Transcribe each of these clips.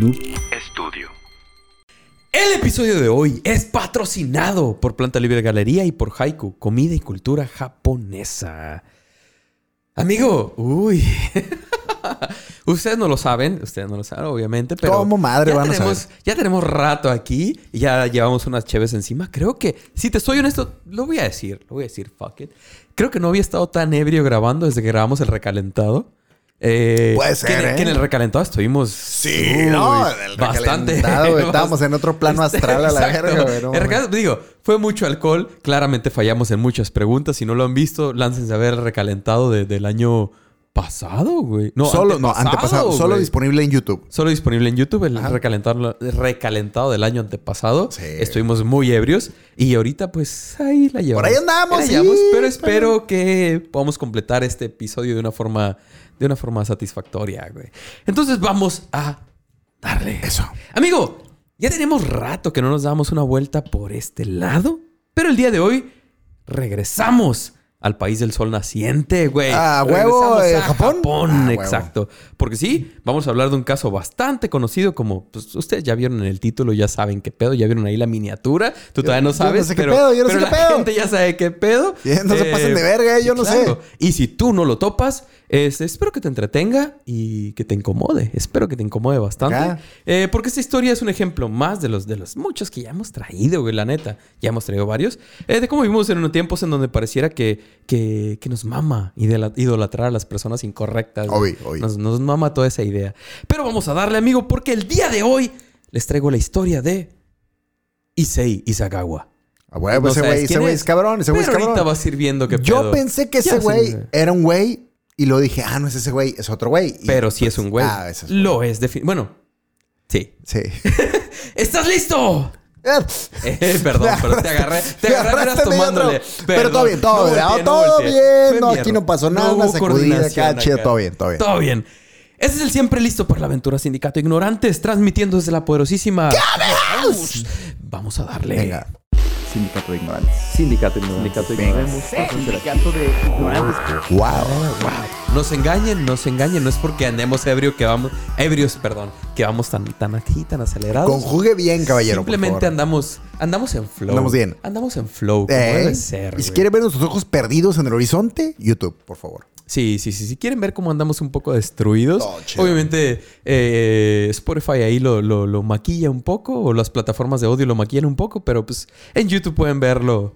Noob Studio. El episodio de hoy es patrocinado por Planta Libre Galería y por Haiku, comida y cultura japonesa. Amigo, uy. ustedes no lo saben, ustedes no lo saben, obviamente, pero. ¿Cómo madre ya van a tenemos, saber? Ya tenemos rato aquí y ya llevamos unas cheves encima. Creo que, si te soy honesto, lo voy a decir, lo voy a decir, fuck it. Creo que no había estado tan ebrio grabando desde que grabamos el recalentado. Eh, Puede que ser, en- ¿eh? Que en el recalentado estuvimos. Sí, uy, no, en el recalentado, güey, estábamos en otro plano astral a la verga, no El digo, fue mucho alcohol. Claramente fallamos en muchas preguntas. Si no lo han visto, láncense a ver el recalentado de- del año pasado, güey. No, solo, no, antepasado. Solo disponible en YouTube. Solo disponible en YouTube, el recalentado, el recalentado del año antepasado. Sí. Estuvimos muy ebrios y ahorita pues ahí la llevamos. Por ahí andamos, la sí, llevamos, pero pero- espero que podamos completar este episodio de una forma, de una forma satisfactoria, güey. Entonces vamos a darle. Eso. Amigo, ya tenemos rato que no nos damos una vuelta por este lado, pero el día de hoy regresamos al país del sol naciente, güey. Ah, huevo, eh, a ¿Japón? Japón, Ah, huevo. exacto. Porque sí, vamos a hablar de un caso bastante conocido como, pues ustedes ya vieron en el título, ya saben qué pedo, ya vieron ahí la miniatura. Tú todavía no yo no sabes, qué pero, pedo, yo no pero sé qué la pedo. gente ya sabe qué pedo. No se pasen de verga, eh, yo no sé. Y si tú no lo topas, es- espero que te entretenga y que te incomode. Espero que te incomode bastante. Eh, porque esta historia es un ejemplo más de los, de los muchos que ya hemos traído, güey, la neta. Ya hemos traído varios. Eh, de cómo vivimos en unos tiempos en donde pareciera que, que, que nos mama idolatrar a las personas incorrectas. obvio. Nos, nos mama toda esa idea. Pero vamos a darle, amigo, porque el día de hoy les traigo la historia de Issei Isagawa. A huevo, No ese sabes güey, ese güey es, cabrón, ese güey es Pero ahorita cabrón. vas a ir viendo que Yo pensé que ese güey era un güey y lo dije, ah, no es ese güey, es otro güey. Y, Pero sí pues, es un güey. Ah, es Lo es. Bueno, sí. Sí. ¿Estás listo? Eh, perdón, pero te agarré. Te agarré tomándole. Pero todo bien, todo No bien. volteé, ah, no todo volteé. bien. No, aquí no pasó nada. No una sacudida acá, chido, todo bien, todo bien. Todo bien. Ese es el siempre listo para la aventura Sindicato Ignorantes, transmitiendo desde la poderosísima. Vamos a darle. Venga. Sindicato de Ignorantes. Sindicato Ignorante. Sindicato Venga. Sindicato de Ignorantes. Wow. Nos engañen, nos engañen. No es porque andemos ebrio que vamos. Ebrios, perdón. Que vamos tan, tan aquí, tan acelerados. Conjugue bien, caballero. por Simplemente favor. andamos, andamos en flow. Andamos bien. Andamos en flow, como Eh, debe ser. y si güey. quieren ver nuestros ojos perdidos en el horizonte, YouTube, por favor. Sí, sí, sí. Si quieren ver cómo andamos un poco destruidos, chido. obviamente eh, Spotify ahí lo, lo- lo maquilla un poco, o las plataformas de audio lo maquillan un poco, pero pues en YouTube pueden verlo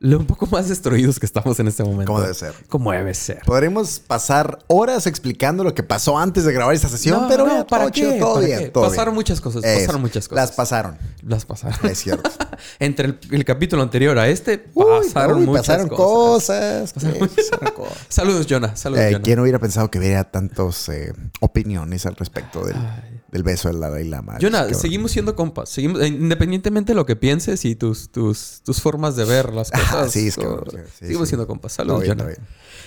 lo un poco más destruidos que estamos en este momento. Como debe ser. Como debe ser. Podremos pasar horas explicando lo que pasó antes de grabar esta sesión, No, pero no, ¿para todo qué? todo ¿Para bien. qué? todo Pasaron bien. muchas cosas, Eso. pasaron muchas cosas. Las pasaron. Las pasaron. Es cierto. Entre el, el capítulo anterior a este, pasaron uy, muchas pasaron cosas. cosas. Pasaron cosas. Saludos, Jonah. Saludos, Eh, Jonah. ¿Quién hubiera pensado que hubiera tantas opiniones al respecto del, del beso del Dalai Lama? Jonah, seguimos siendo compas. Seguimos, eh, independientemente de lo que pienses y tus, tus, tus formas de ver las Ah, cosas. sí, es cabrón, sí, sí, seguimos sí. siendo compas. Saludos, Jonah.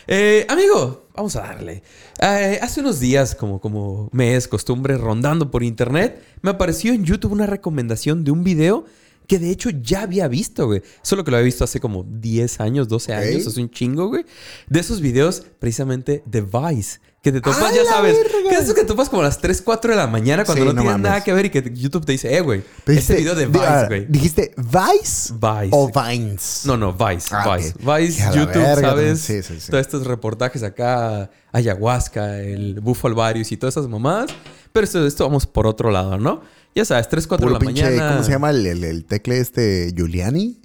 Eh, amigo, vamos a darle. Eh, hace unos días, como, como me es costumbre, rondando por internet, me apareció en YouTube una recomendación de un video que de hecho ya había visto, güey. Solo que lo había visto hace como 10 años, 12 Ok. años, es un chingo, güey. De esos videos, precisamente de Vice. Que te topas, ¡A ya sabes. verga! Que es eso que topas como a las 3, 4 de la mañana cuando Sí, no, no tienes nada que ver y que YouTube te dice, eh, güey, este video de Vice, ah, güey. ¿Dijiste Vice? Vice. ¿O Vines? No, no, Vice, Ah, Vice. Vice, YouTube, verga. ¿sabes? Sí, sí, sí. Todos estos reportajes acá, ayahuasca, el bufalvarius y todas esas mamadas. Pero esto, esto vamos por otro lado, ¿no? Ya sabes, 3, 4 de la pinche, mañana. ¿Cómo se llama el, el, el tecle este? ¿Giuliani?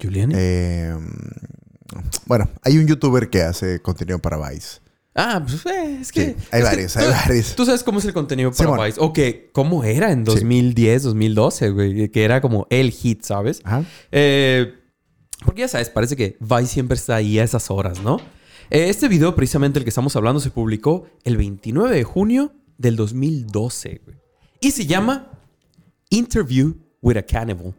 ¿Juliani? Eh, bueno, hay un youtuber que hace contenido para Vice. ah, pues eh, es que... Sí, hay varios, hay varios. Tú sabes cómo es el contenido para Simón. Vice. O que cómo era en 2010, 2012, güey. Que era como el hit, ¿sabes? Ajá. Eh, porque ya sabes, parece que Vice siempre está ahí a esas horas, ¿no? Eh, este video, precisamente el que estamos hablando, se publicó el 29 de junio del 2012, güey. Y se llama Interview with a Cannibal.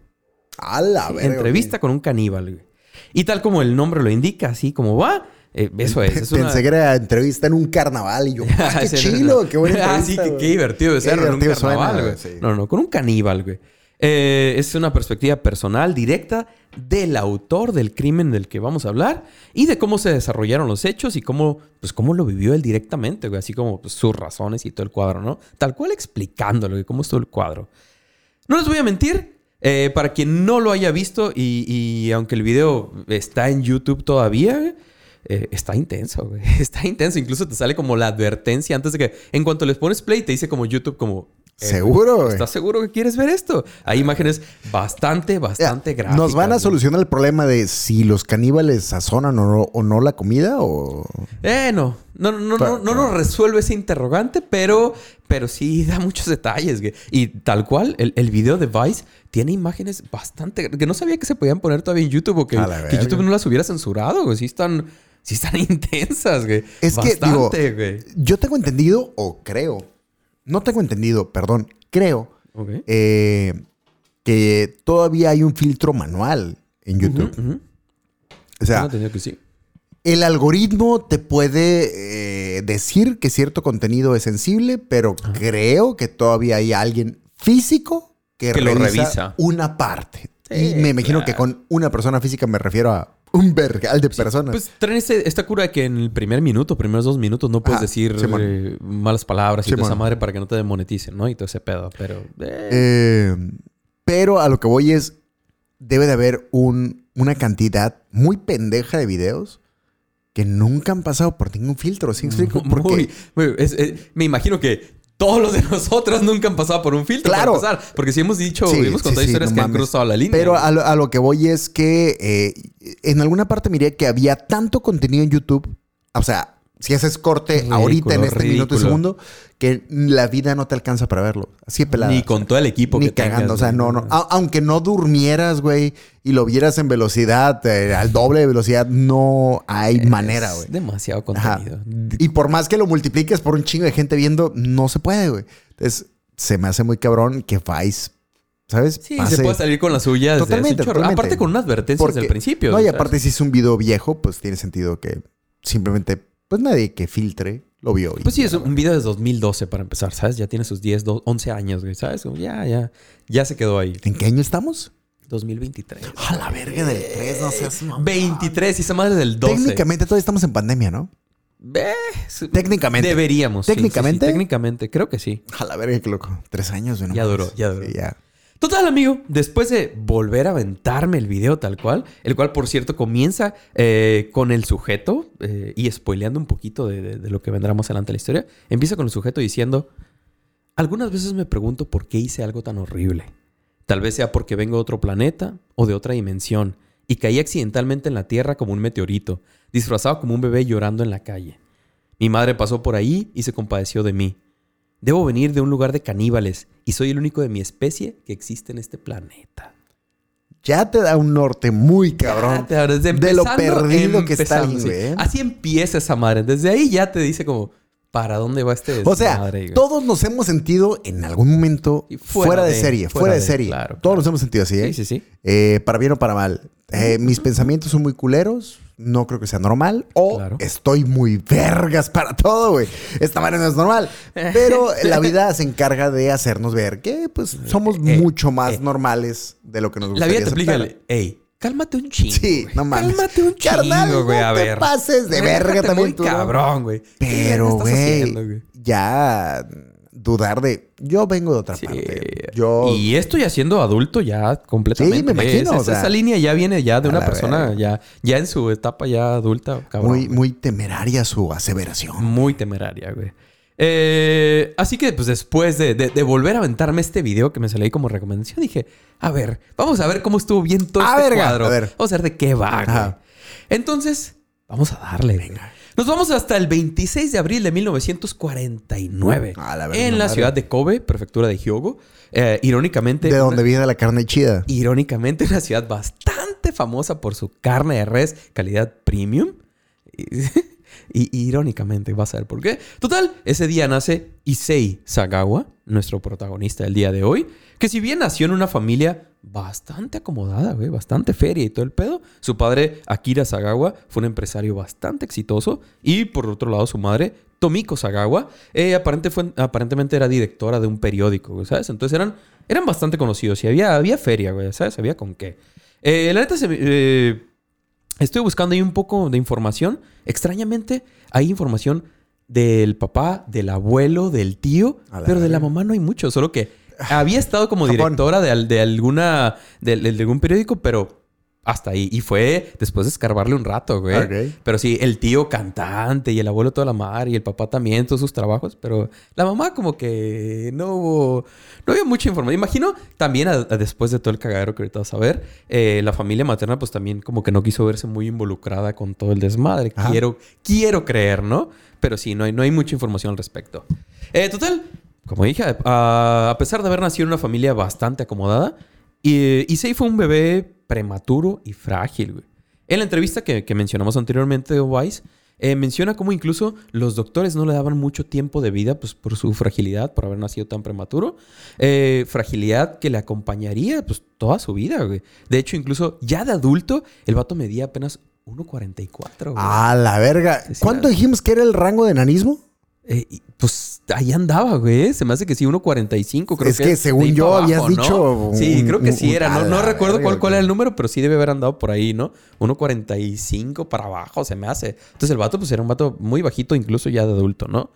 A la verga. Entrevista con un caníbal, güey. Y tal como el nombre lo indica, así como va, eh, eso es. es una- Pensé que era entrevista en un carnaval y yo, ¡ah, qué chilo! no. ¡Qué buena Ah, sí, qué, divertido de ser en un carnaval, suena, güey. sí. No, no, con un caníbal, güey. Eh, es una perspectiva personal, directa, del autor del crimen del que vamos a hablar y de cómo se desarrollaron los hechos y cómo, pues, cómo lo vivió él directamente, güey. Así como pues, sus razones y todo el cuadro, ¿no? Tal cual explicándolo, güey, cómo es todo el cuadro. No les voy a mentir, eh, para quien no lo haya visto y, aunque el video está en YouTube todavía, eh, está intenso. Está intenso. Incluso te sale como la advertencia antes de que, en cuanto les pones play, te dice como YouTube, como. Eh, Seguro, güey. ¿Estás seguro que quieres ver esto? Hay imágenes bastante, bastante gráficas. ¿Nos van a solucionar el problema de si los caníbales sazonan o no, o no la comida? O... Eh, no. No, no, no, no, no nos resuelve ese interrogante, pero, pero sí da muchos detalles. güey. Y tal cual, el, el video de Vice tiene imágenes bastante... Que no sabía que se podían poner todavía en YouTube o que. YouTube no las hubiera censurado. güey. Sí están, sí están intensas, güey. Es que, digo, güey. Yo tengo entendido, o creo, no tengo entendido, perdón, creo eh, que todavía hay un filtro manual en YouTube. O sea, que sí. el algoritmo te puede eh, decir que cierto contenido es sensible, pero creo que todavía hay alguien físico que, Que lo revisa, revisa. una parte. Sí, y me imagino claro. que con una persona física me refiero a un vergal de personas. Pues traen esta cura de que en el primer minuto, primeros dos minutos, no puedes Ajá, decir eh, malas palabras y toda esa madre para que no te demoneticen, ¿no? Y todo ese pedo. Pero. eh, Eh, pero a lo que voy es, debe de haber un, una cantidad muy pendeja de videos que nunca han pasado por ningún filtro. ¿Sí? Muy- Porque muy- es- es- me imagino que todos los de nosotros nunca han pasado por un filtro. Claro. Para empezar. porque si hemos dicho, Sí, hemos sí, contado sí, historias no que han cruzado la línea. Pero a lo, a lo que voy es que eh, en alguna parte miré que había tanto contenido en YouTube. O sea, si haces corte Ridículo, ahorita en este minuto y segundo, que la vida no te alcanza para verlo. Así de pelada. Ni con todo el equipo Ni que cagando. tengas, o sea, no, no. A- aunque no durmieras, güey, y lo vieras en velocidad, eh, al doble de velocidad, no hay manera, güey. Demasiado Ajá. contenido. Y por más que lo multipliques por un chingo de gente viendo, no se puede, güey. Entonces, se me hace muy cabrón que Vice, ¿sabes? Sí, Pase- se puede salir con la suya Totalmente. Aparte con una advertencia desde el principio. No, y ¿sabes? aparte, si es un video viejo, pues tiene sentido que simplemente, pues nadie que filtre lo vio. Pues sí, es un video de 2012 para empezar, ¿sabes? Ya tiene sus 10, do- 11 años, güey, ¿sabes? Ya, ya, ya se quedó ahí. ¿En qué año estamos? 2023. A la verga del 3, no seas mamón. 23 y esa madre del 12. Técnicamente todavía estamos en pandemia, ¿no? Eh, Técnicamente. Deberíamos. sí, sí, sí, ¿Técnicamente? técnicamente, creo que sí. A la verga, qué loco. Tres años, güey. Ya duró, ya duró. Ya. Total, amigo, después de volver a aventarme el video tal cual, el cual, por cierto, comienza eh, con el sujeto eh, y spoileando un poquito de, de- lo que vendrá más adelante en la historia, empieza con el sujeto diciendo, algunas veces me pregunto por qué hice algo tan horrible. Tal vez sea porque vengo de otro planeta o de otra dimensión y caí accidentalmente en la Tierra como un meteorito, disfrazado como un bebé llorando en la calle. Mi madre pasó por ahí y se compadeció de mí. Debo venir de un lugar de caníbales y soy el único de mi especie que existe en este planeta. Ya te da un norte muy cabrón. Ya abres de lo perdido que está sí. ¿eh? Así empieza esa madre. Desde ahí ya te dice como, ¿para dónde va este O sea, desmadre, todos nos hemos sentido en algún momento fuera, fuera de, de- serie, fuera fuera de, de, serie. claro, todos claro. nos hemos sentido así, ¿eh? Sí, sí, sí. Eh, para bien o para mal. Eh, mis pensamientos son muy culeros. No creo que sea normal. O Claro. estoy muy vergas para todo, güey. Esta manera no es normal. Pero la vida se encarga de hacernos ver que pues somos Eh, mucho más eh. normales de lo que nos La gustaría vida te explica aceptar. el, hey, cálmate un chingo. Sí, no mames. Cálmate un chingo, Carnal, güey, no a te ver. pases de verga también tú, cabrón, güey. ¿Qué Pero, güey, ya dudar de... Yo vengo de otra Sí. parte. Yo... Y esto ya siendo adulto ya completamente. Sí, me imagino, Esa, o sea, esa línea ya viene ya de una persona ya, ya en su etapa ya adulta, cabrón. muy, güey. muy temeraria su aseveración. Muy temeraria, güey. Eh, así que, pues después de, de- de volver a aventarme este video que me salió ahí como recomendación, dije, a ver, vamos a ver cómo estuvo bien todo A este verga, cuadro. a ver. Vamos a ver de qué va, güey. Entonces, vamos a darle, venga. Nos vamos hasta el 26 de abril de 1949. A la verga, en la madre. ciudad de Kobe, prefectura de Hyogo. Eh, irónicamente... De donde viene la carne chida. Irónicamente, una ciudad bastante famosa por su carne de res calidad premium. Y, y irónicamente, vas a ver por qué. Total, ese día nace Issei Sagawa, nuestro protagonista del día de hoy, que si bien nació en una familia bastante acomodada, güey, bastante feria y todo el pedo, su padre Akira Sagawa fue un empresario bastante exitoso y por otro lado su madre Tomiko Sagawa eh, aparente fue, aparentemente era directora de un periódico, güey, ¿sabes? Entonces eran eran bastante conocidos y había, había feria, güey, ¿sabes? Había con qué. Eh, la neta, se, eh, estoy buscando ahí un poco de información. Extrañamente, hay información del papá, del abuelo, del tío, pero de la mamá no hay mucho, solo que había estado como directora de, de alguna de, de algún periódico, pero hasta ahí. Y fue después de escarbarle un rato, güey. Pero sí, el tío cantante y el abuelo toda la mar y el papá también, todos sus trabajos. Pero la mamá como que no hubo... No había mucha información. Imagino también a- a después de todo el cagadero que ahorita vas a ver, eh, la familia materna pues también como que no quiso verse muy involucrada con todo el desmadre. Ajá. Quiero, quiero creer, ¿no? Pero sí, no hay, no hay mucha información al respecto. Eh, total, como dije, a, a pesar de haber nacido en una familia bastante acomodada, y, Issei fue un bebé prematuro y frágil, güey. En la entrevista que, que mencionamos anteriormente de Wise, eh, menciona cómo incluso los doctores no le daban mucho tiempo de vida pues, por su fragilidad, por haber nacido tan prematuro. Eh, fragilidad que le acompañaría pues, toda su vida, güey. De hecho, incluso ya de adulto, el vato medía apenas 1.44, güey. A la verga. Sí, sí, ¿Cuánto la- dijimos que era el rango de enanismo? Eh, pues ahí andaba, güey. Se me hace que sí, 1.45. Creo Es que que es según de ahí yo habías dicho Sí, creo que sí era. No, no recuerdo verga, cuál, cuál era el número, pero sí debe haber andado por ahí, ¿no? 1.45 para abajo se me hace. Entonces el vato, pues era un vato muy bajito, incluso ya de adulto, ¿no?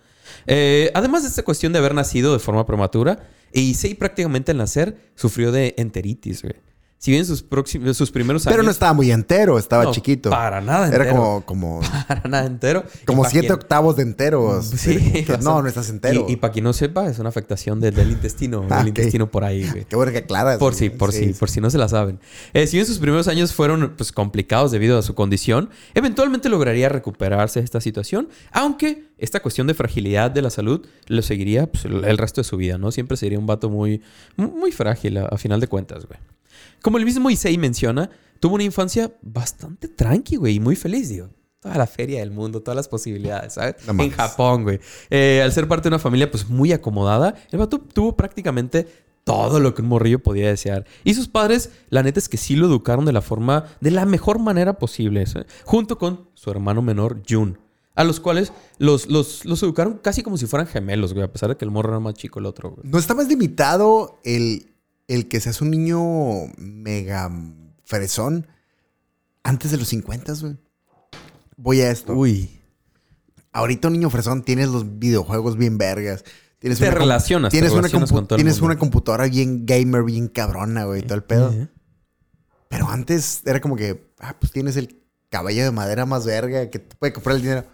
Eh, además de esta cuestión de haber nacido de forma prematura, Issei prácticamente al nacer sufrió de enteritis, güey. Si bien sus, próximos, sus primeros años... Pero no estaba muy entero, estaba No, chiquito. Para nada Era entero. como, como, Para nada entero. Como siete quien- octavos de enteros. Sí. No, bastante. no estás entero. Y, y para quien no sepa, es una afectación del, del intestino. Ah, del ok. intestino por ahí, güey. Qué bueno que aclaras. Por si, por si, por si no se la saben. Eh, si bien sus primeros años fueron pues, complicados debido a su condición, eventualmente lograría recuperarse de esta situación, aunque esta cuestión de fragilidad de la salud lo seguiría pues, el, el resto de su vida, ¿no? Siempre sería un vato muy, muy, muy frágil a, a final de cuentas, güey. Como el mismo Issei menciona, tuvo una infancia bastante tranqui, güey, y muy feliz, digo. Toda la feria del mundo, todas las posibilidades, ¿sabes? No en. Japón, güey. Eh, al ser parte de una familia, pues, muy acomodada, el vato tuvo prácticamente todo lo que un morrillo podía desear. Y sus padres, la neta es que sí lo educaron de la forma, de la mejor manera posible, ¿sabes? Junto con su hermano menor, Jun. A los cuales los, los, los educaron casi como si fueran gemelos, güey. A pesar de que el morro era más chico el otro, güey. ¿No está más limitado el, el que seas un niño mega fresón antes de los 50, güey? Voy a esto. Uy. Ahorita un niño fresón tienes los videojuegos bien vergas. Tienes Te relacionas, Tienes, una, relacionas compu- con todo el tienes mundo. una computadora bien gamer, bien cabrona, güey, todo el pedo. Pero antes era como que, ah, pues tienes el caballo de madera más verga que te puede comprar el dinero.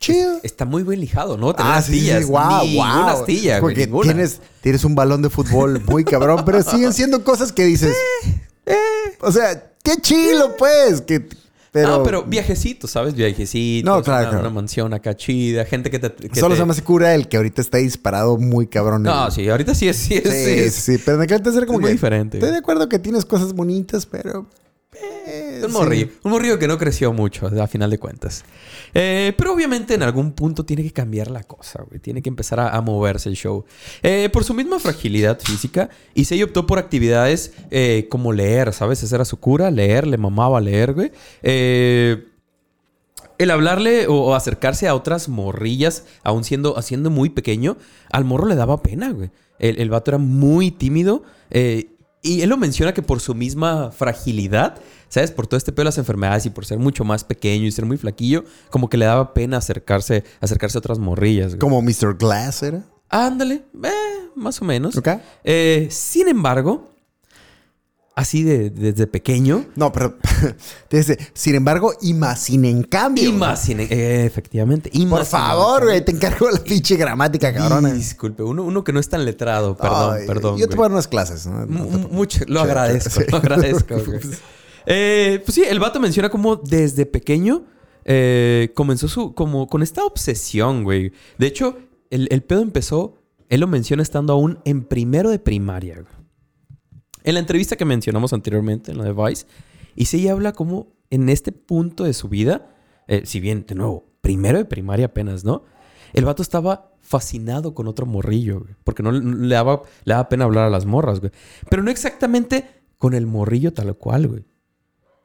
Chido. Está muy bien lijado, ¿no? Tener Ah, sí, sí, astillas. sí, Ninguna guau. astilla, güey. Porque tienes, tienes un balón de fútbol muy cabrón, pero siguen siendo cosas que dices. Eh, O sea, qué chilo, pues. Que, pero, Ah, pero viajecitos, ¿sabes? Viajecitos. No, claro, una, claro. una mansión acá chida. Gente que te... que solo te- se me hace cura el que ahorita está disparado muy cabrón. No, El- sí. Ahorita sí es... Sí, es, Sí, sí, sí, sí, Pero en aquel entonces era como es muy que. diferente. Estoy de acuerdo que tienes cosas bonitas, pero. eh, Un sí. morrillo. Un morrillo que no creció mucho, a final de cuentas. Eh, pero obviamente en algún punto tiene que cambiar la cosa, güey. Tiene que empezar a, a moverse el show. Eh, por su misma fragilidad física, Issei optó por actividades eh, como leer, ¿sabes? Esa era su cura, leer, le mamaba leer, güey. Eh, el hablarle o, acercarse a otras morrillas, aún siendo, haciendo muy pequeño, al morro le daba pena, güey. El, el vato era muy tímido. eh, y él lo menciona que por su misma fragilidad, ¿sabes? Por todo este pedo de las enfermedades y por ser mucho más pequeño y ser muy flaquillo, como que le daba pena acercarse, acercarse a otras morrillas, güey. Como Mr. Glass era. Ándale, eh, más o menos. ¿Ok? Eh, sin embargo, así de, desde pequeño, No, pero. dice, sin embargo, y más sin en cambio. y más, sin- eh, efectivamente, y Por más favor, güey, te encargo la pinche gramática, cabrona. Disculpe, uno, uno que no es tan letrado, perdón, Ay, perdón. Yo te voy a dar unas clases. ¿no? Te- mucho, lo agradezco, sí. lo agradezco. güey. Eh, pues sí, el vato menciona como desde pequeño eh, comenzó su, como con esta obsesión, güey. De hecho, el, el pedo empezó, él lo menciona estando aún en primero de primaria, güey. En la entrevista que mencionamos anteriormente, en la de Vice, sí habla como en este punto de su vida, eh, si bien, de nuevo, primero de primaria apenas, ¿no? El vato estaba fascinado con otro morrillo, güey. Porque no le, daba, le daba pena hablar a las morras, güey. Pero no exactamente con el morrillo tal cual, güey.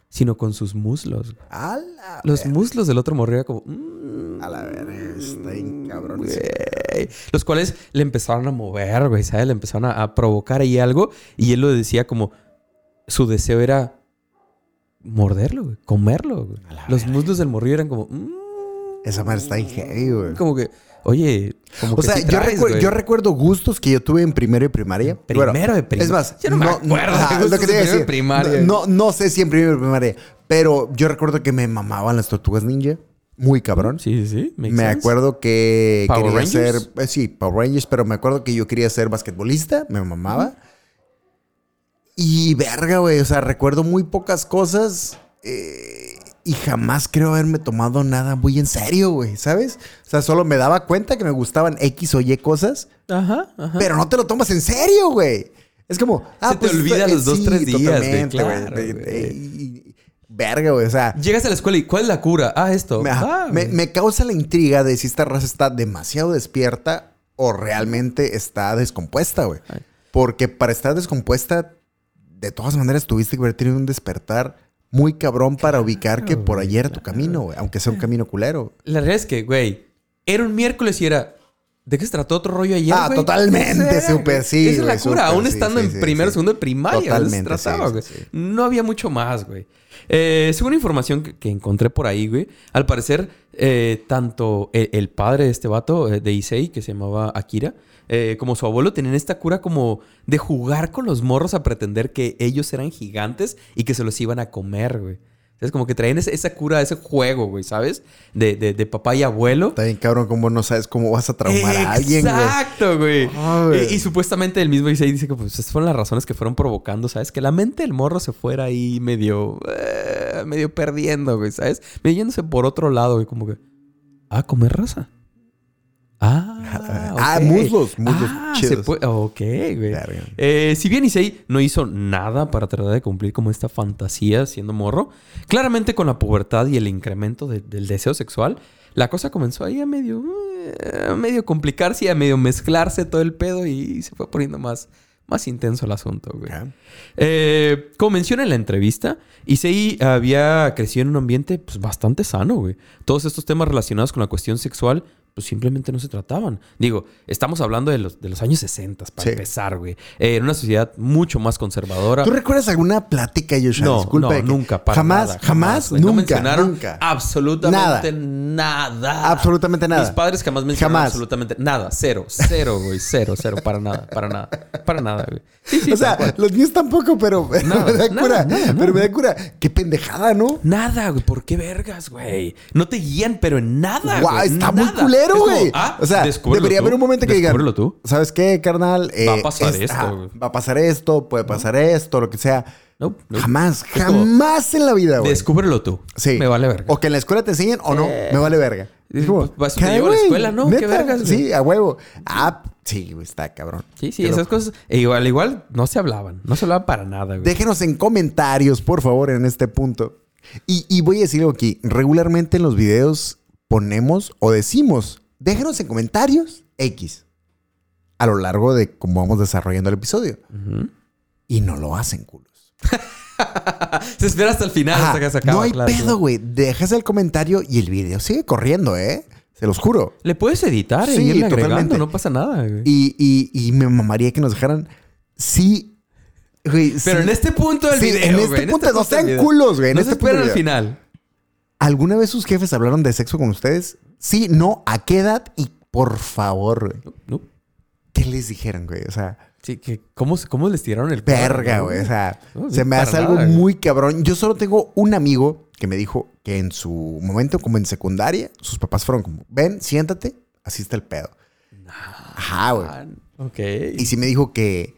Sino con sus muslos. güey. A la Los verga. muslos del otro morrillo era como... mm, A la verga. Está bien cabrón. Güey. Los cuales le empezaron a mover, güey, ¿sabes? Le empezaron a, a provocar ahí algo. Y él lo decía como... Su deseo era... Morderlo, güey. Comerlo, güey. Los verga. muslos del morrillo eran como... mm, Esa madre está bien heavy, güey. como que... Oye, como O que sea, sí yo, traes, recuer- güey. yo recuerdo gustos que yo tuve en primero y primaria. Primero Bueno, de primaria. Es más, Yo no me acuerdo de lo que te de iba a primero de decir. primaria. No, no sé si en primero y primaria, pero yo recuerdo que me mamaban las tortugas ninja. Muy cabrón. Sí, sí, sí. Me sense. acuerdo que ¿Power quería Rangers? ser, eh, sí, Power Rangers, pero me acuerdo que yo quería ser basquetbolista, me mamaba. Y verga, güey, o sea, recuerdo muy pocas cosas eh, y jamás creo haberme tomado nada muy en serio, güey, ¿sabes? O sea, solo me daba cuenta que me gustaban X o Y cosas, Ajá, ajá. pero no te lo tomas en serio, güey. Es como, ah, Se te olvida eh, los dos, tres días, güey, totalmente, claro, De- güey. de- y- y- Verga, güey, o sea, Llegas a la escuela y ¿cuál es la cura? Ah, esto. me, Ah, me- me causa la intriga de si esta raza está demasiado despierta o realmente está descompuesta, güey. Porque para estar descompuesta, de todas maneras tuviste que haber tenido un despertar muy cabrón para ubicar que por allí era tu camino, güey. Aunque sea un camino culero. La realidad es que, güey, era un miércoles y era. ¿De qué se trató otro rollo ayer? Ah, güey? totalmente, súper, sí, Esa es la cura, aún estando sí, en sí, primero, sí. segundo de primaria. ¿de qué se Totalmente, sí, trataba, sí, güey? sí. No había mucho más, güey. Eh, según información que, que encontré por ahí, güey, al parecer, eh, tanto el, el padre de este vato, eh, de Issei, que se llamaba Akira, eh, como su abuelo tenían esta cura como de jugar con los morros a pretender que ellos eran gigantes y que se los iban a comer, güey. Es como que traían ese- esa cura, ese juego, güey, ¿sabes? De, de- de papá y abuelo. Está bien cabrón como no sabes cómo vas a traumar a alguien, güey. Exacto, güey. Ah, güey. Y, y supuestamente el mismo Issei dice que pues esas fueron las razones que fueron provocando, ¿sabes? Que la mente del morro se fuera ahí medio... eh, medio perdiendo, güey, ¿sabes? Medio yéndose por otro lado, güey, como que... Ah, comer raza. Ah, Ah, ok. muslos, muslos Ah, chidos. se puede... Ok, güey. Eh, si bien Issei no hizo nada para tratar de cumplir como esta fantasía siendo morro, claramente con la pubertad y el incremento de- del deseo sexual, la cosa comenzó ahí a medio, eh, a medio complicarse y a medio mezclarse todo el pedo y se fue poniendo más, más intenso el asunto, güey. Eh, como menciona en la entrevista, Issei había crecido en un ambiente pues, bastante sano, güey. Todos estos temas relacionados con la cuestión sexual, pues simplemente no se trataban. Digo, estamos hablando de los, de los años 60 para Sí. empezar, güey. Eh, en una sociedad mucho más conservadora. ¿Tú recuerdas alguna plática, Joshua? No, Disculpa. no, nunca, para jamás, nada, jamás. No nunca, mencionaron nunca. absolutamente nada. Absolutamente nada. Mis padres jamás mencionaron Jamás. absolutamente nada. Cero, cero, güey. Cero, cero. Para nada, para nada. Para nada, güey. Sí, sí, o sea, cual. los míos tampoco, pero Nada, me da nada, cura. nada. Pero me da cura. Qué pendejada, ¿no? Nada, güey. ¿Por qué vergas, güey? No te guían, pero en nada, Guau, güey. está muy Nada. Culero, Es güey. ah, o sea, debería tú. haber un momento que digan, tú. ¿sabes qué, carnal? Va a Eh, pasar es- esto, va a pasar esto, puede pasar esto, lo que sea. No, no. Jamás, Es como, jamás en la vida, güey. Descúbrelo tú. Sí. Me vale verga. O que en la escuela te enseñen o no, Eh. me vale verga. Sí, pues, te ¿qué, llevo a la escuela, ¿no? ¿Qué vergas, güey? Sí, a huevo. Ah, sí, güey, está cabrón. Sí, sí, esas cosas. e igual, igual no se hablaban. No se hablaban para nada, güey. Déjenos en comentarios, por favor, en este punto. Y, y voy a decir algo aquí. Regularmente en los videos ponemos o decimos, déjenos en comentarios X. A lo largo de cómo vamos desarrollando el episodio. Y no lo hacen, culos. Se espera hasta el final, Ajá, hasta que se acaba. no hay claro, pedo, güey. Dejas el comentario y el video sigue corriendo, ¿eh? Se los juro. Le puedes editar Sí, y irle agregando, totalmente. no pasa nada, güey. Y, y- y me mamaría que nos dejaran. Sí. Güey, Pero sí. en este punto del Sí, video, en este güey, punto, no del sean video. culos, güey. En No este se punto al final. ¿Alguna vez sus jefes hablaron de sexo con ustedes? Sí, no, ¿a qué edad? Y por favor, güey, No, no. ¿qué les dijeron, güey? O sea, Sí, que ¿cómo, ¿cómo les tiraron el verga, güey. O sea, No, se me hace algo güey. muy cabrón. Yo solo tengo un amigo que me dijo que en su momento, como en secundaria, sus papás fueron como, ven, siéntate, así está el pedo. Ajá, güey. Ok. Y sí me dijo que,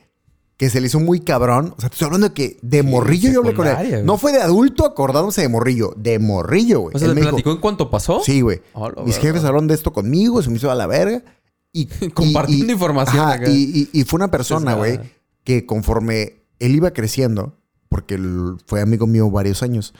que se le hizo muy cabrón. O sea, te estoy hablando de que de morrillo yo hablé con él. güey. No fue de adulto acordándose de morrillo, de morrillo, güey. o sea, Él ¿le me dijo, platicó en cuanto pasó? Sí, güey. La Mis jefes hablaron de esto conmigo, se me hizo a la verga. Y, Compartiendo y- información ajá, acá. y, y- y fue una persona, güey, Descarada. que conforme él iba creciendo, porque él fue amigo mío varios años,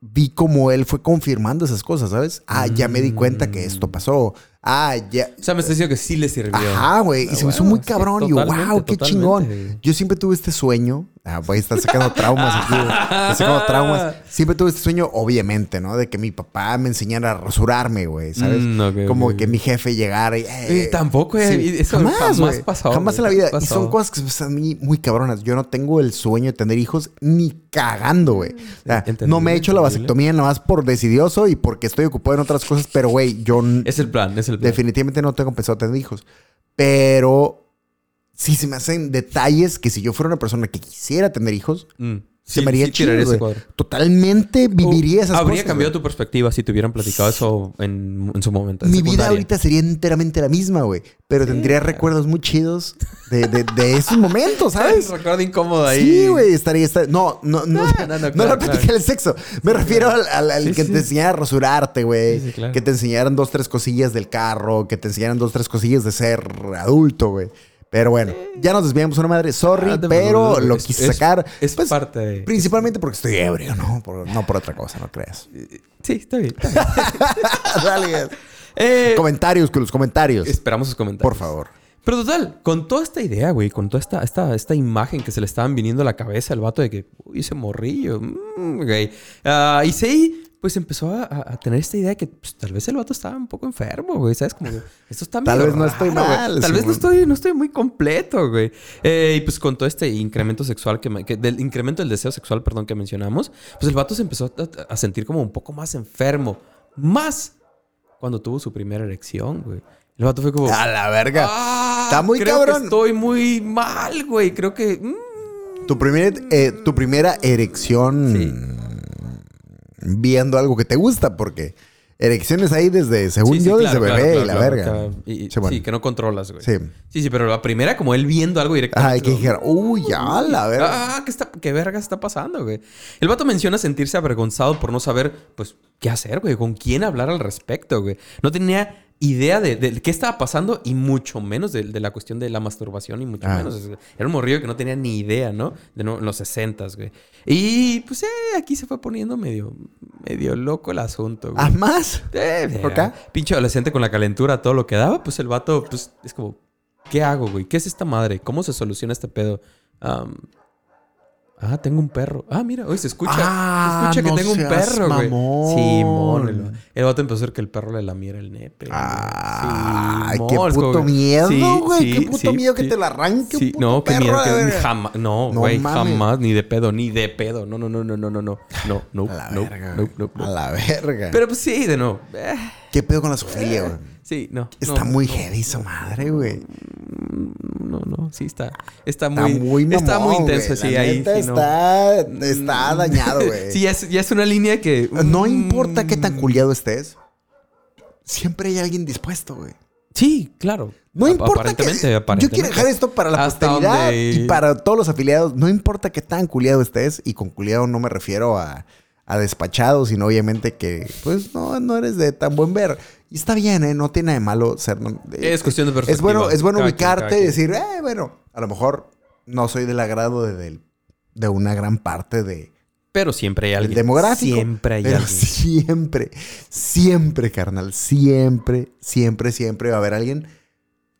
vi como él fue confirmando esas cosas, ¿sabes? Ah, ya me di cuenta que esto Mm. pasó. Ah, ya. O sea, me está diciendo que sí le sirvió. Ajá, güey. Y Ah, se me hizo muy sí, cabrón. y yo, wow, qué chingón. güey. Yo siempre tuve este sueño. Ah, a estar sacando traumas aquí. güey. Estoy sacando traumas. Siempre tuve este sueño, obviamente, ¿no? De que mi papá me enseñara a rasurarme, güey. ¿Sabes? Mm, ok, Como que mi jefe llegara y. eh, tampoco, eh, eso jamás güey. pasó, Jamás en la güey, vida. jamás Y son cosas que se están a mí muy cabronas. Yo no tengo el sueño de tener hijos ni cagando, güey. O sea, no me he hecho la vasectomía nada más por decidioso y porque estoy ocupado en otras cosas, pero, güey, yo. Es el plan, es el Definitivamente no tengo pensado tener hijos. Pero sí se me hacen detalles que si yo fuera una persona que quisiera tener hijos, Mm. Se Sí, me haría sí chido. ese. Totalmente viviría Uh, esas Habría cosas. cambiado güey. tu perspectiva si te hubieran platicado eso en, en su momento. en Mi vida secundaria. ahorita sería enteramente la misma, güey. Pero tendría recuerdos muy chidos de, de, de esos momentos, ¿sabes? Un recuerdo incómodo ahí. Sí, güey, estaría, esta- No, no, no. No, no, no, no claro, claro. del sexo. Me refiero al, al- al Sí, que sí. te enseñara a rasurarte, güey. Sí, sí, claro. Que te enseñaran dos, tres cosillas del carro. Que te enseñaran dos, tres cosillas de ser adulto, güey. Pero bueno, ya nos desviamos una madre. Sorry, Ah, pero lo es- quise sacar. Es pues, parte de... Principalmente porque estoy ebrio, ¿no? Por- no por otra cosa, no creas. Sí, está bien. está bien. Dale. Eh, comentarios, con los comentarios. esperamos sus comentarios. Por favor. Pero total, con toda esta idea, güey, con toda esta, esta, esta imagen que se le estaban viniendo a la cabeza al vato de que, uy, ese morrillo, mm, güey. Sei, pues empezó a, tener esta idea de que pues, tal vez el vato estaba un poco enfermo, güey, ¿sabes? Como esto está Tal vez no estoy mal, Tal vez no estoy, no estoy muy completo, güey. Eh, y pues con todo este incremento sexual, que, me- que- del incremento del deseo sexual, perdón, que mencionamos, pues el vato se empezó a, a sentir como un poco más enfermo. Más cuando tuvo su primera erección, güey. El vato fue como... A la verga. Ah, Está muy creo cabrón. Que estoy muy mal, güey. Creo que. mm, Tu, primer, eh, tu primera erección viendo algo que te gusta, porque erecciones ahí desde, según sí, sí, yo, claro, desde claro, bebé claro, y la verga. Y- Sí, bueno. que no controlas, güey. Sí. Sí, sí, pero la primera, como él viendo algo directamente. y que dijera, uy, ya, la verga. Ah, ¿qué, está, ¿qué verga está pasando, güey? El vato menciona sentirse avergonzado por no saber, pues, qué hacer, güey. Con quién hablar al respecto, güey. No tenía idea de, de qué estaba pasando y mucho menos de, de la cuestión de la masturbación y mucho Ah. menos. Era un morrillo que no tenía ni idea, ¿no? De no- en los 60, güey. Y, pues, eh, aquí se fue poniendo medio, medio loco el asunto, güey. ¿Ah, más? Eh, ¿Por qué? Pinche adolescente con la calentura, todo lo que daba, pues el vato, pues es como, ¿qué hago, güey? ¿Qué es esta madre? ¿Cómo se soluciona este pedo? Am, ah, tengo un perro. Ah, mira, hoy se escucha. Ah, se escucha no que tengo un perro, güey. Simón. El, el vato empezó a hacer que el perro le lamiera el nepe. Simón, qué como puto miedo, Sí, güey. sí, qué puto sí, miedo que sí. te la arranque Sí, un puto no, qué perro, miedo. de que- jamás, no, No güey, mames. jamás, ni de pedo, ni de pedo. No, no, no, no, no, no, no. No, no, no, no, no, no. A la verga. Pero pues sí, de nuevo. Eh, ¿Qué pedo con la Sofía, güey? sí, no. Está no, muy no. heavy esa madre, güey. No, no, sí está. Está Está muy, muy mamón, está muy intenso, sí, ahí. no. está, está dañado, güey. sí, ya es, ya es una línea que. No mm, importa qué tan culiado estés, siempre hay alguien dispuesto, güey. Sí, claro. No importa que... aparentemente, Yo aparentemente. quiero dejar esto para la posteridad donde- y para todos los afiliados. No importa qué tan culiado estés, y con culiado no me refiero a, a despachado, sino obviamente que, pues, no, no eres de tan buen ver. Y está bien, ¿eh? No tiene nada de malo ser... Es cuestión de perspectiva. Es bueno, es bueno Cada ubicarte y decir, eh, bueno, a lo mejor no soy del agrado de, del- de una gran parte de, Pero siempre hay el alguien. demográfico. Siempre hay pero alguien. siempre, siempre, carnal, siempre, siempre, siempre va a haber alguien.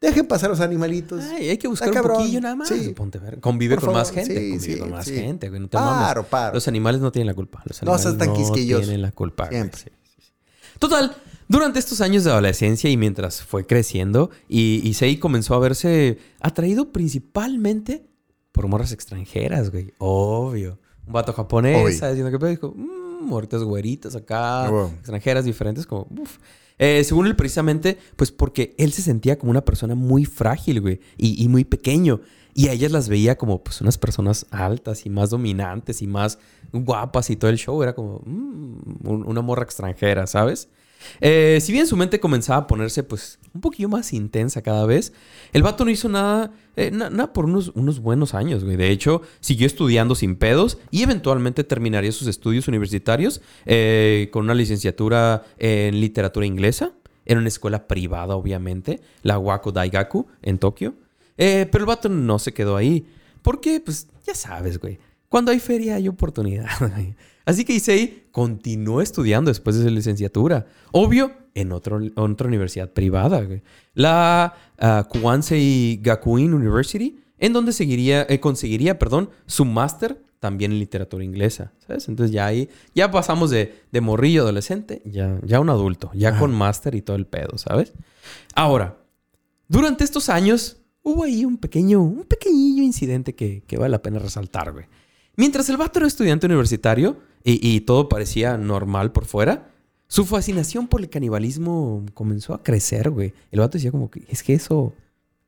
Dejen pasar los animalitos. Ay, hay que buscar un cabrón. poquillo nada más. Sí. Ponte ver. Convive Por con más gente. sí, convive sí, con más gente, güey. No te. Paro, paro. Los animales no tienen la culpa. Los No animales tan quisquilloso. tienen la culpa. Siempre. Sí, sí, sí. Total, durante estos años de adolescencia y mientras fue creciendo, y, y Sei comenzó a verse atraído principalmente por morras extranjeras, güey. Obvio. Un vato japonés, Obvio. ¿sabes? Diciendo que dijo, mmm, morritas güeritas acá, Wow. extranjeras diferentes, como, uff. Eh, según él, precisamente, pues porque él se sentía como una persona muy frágil, güey, y, y muy pequeño. Y a ellas las veía como, pues, unas personas altas y más dominantes y más guapas y todo el show. Era como mm, un- una morra extranjera, ¿sabes? Eh, si bien su mente comenzaba a ponerse, pues, un poquillo más intensa cada vez, el vato no hizo nada, eh, na- nada por unos, unos buenos años, güey. De hecho, siguió estudiando sin pedos y eventualmente terminaría sus estudios universitarios eh, con una licenciatura en literatura inglesa, en una escuela privada, obviamente, la Wako Daigaku, en Tokio. Pero el vato no se quedó ahí. Porque, pues, ya sabes, güey. Cuando hay feria hay oportunidad. Así que Issei continuó estudiando después de su licenciatura. Obvio, en otro, otra universidad privada. La ah, Kuwansei Gakuin University, en donde seguiría, eh, conseguiría, perdón, su máster también en literatura inglesa, ¿sabes? Entonces ya ahí, ya pasamos de, de morrillo adolescente, ya, ya un adulto, ya Ajá. con máster y todo el pedo, ¿sabes? Ahora, durante estos años hubo ahí un pequeño, un pequeñillo incidente que, que vale la pena resaltar, güey. Mientras el vato era estudiante universitario y, todo parecía normal por fuera, su fascinación por el canibalismo comenzó a crecer, güey. El vato decía como que, es que eso,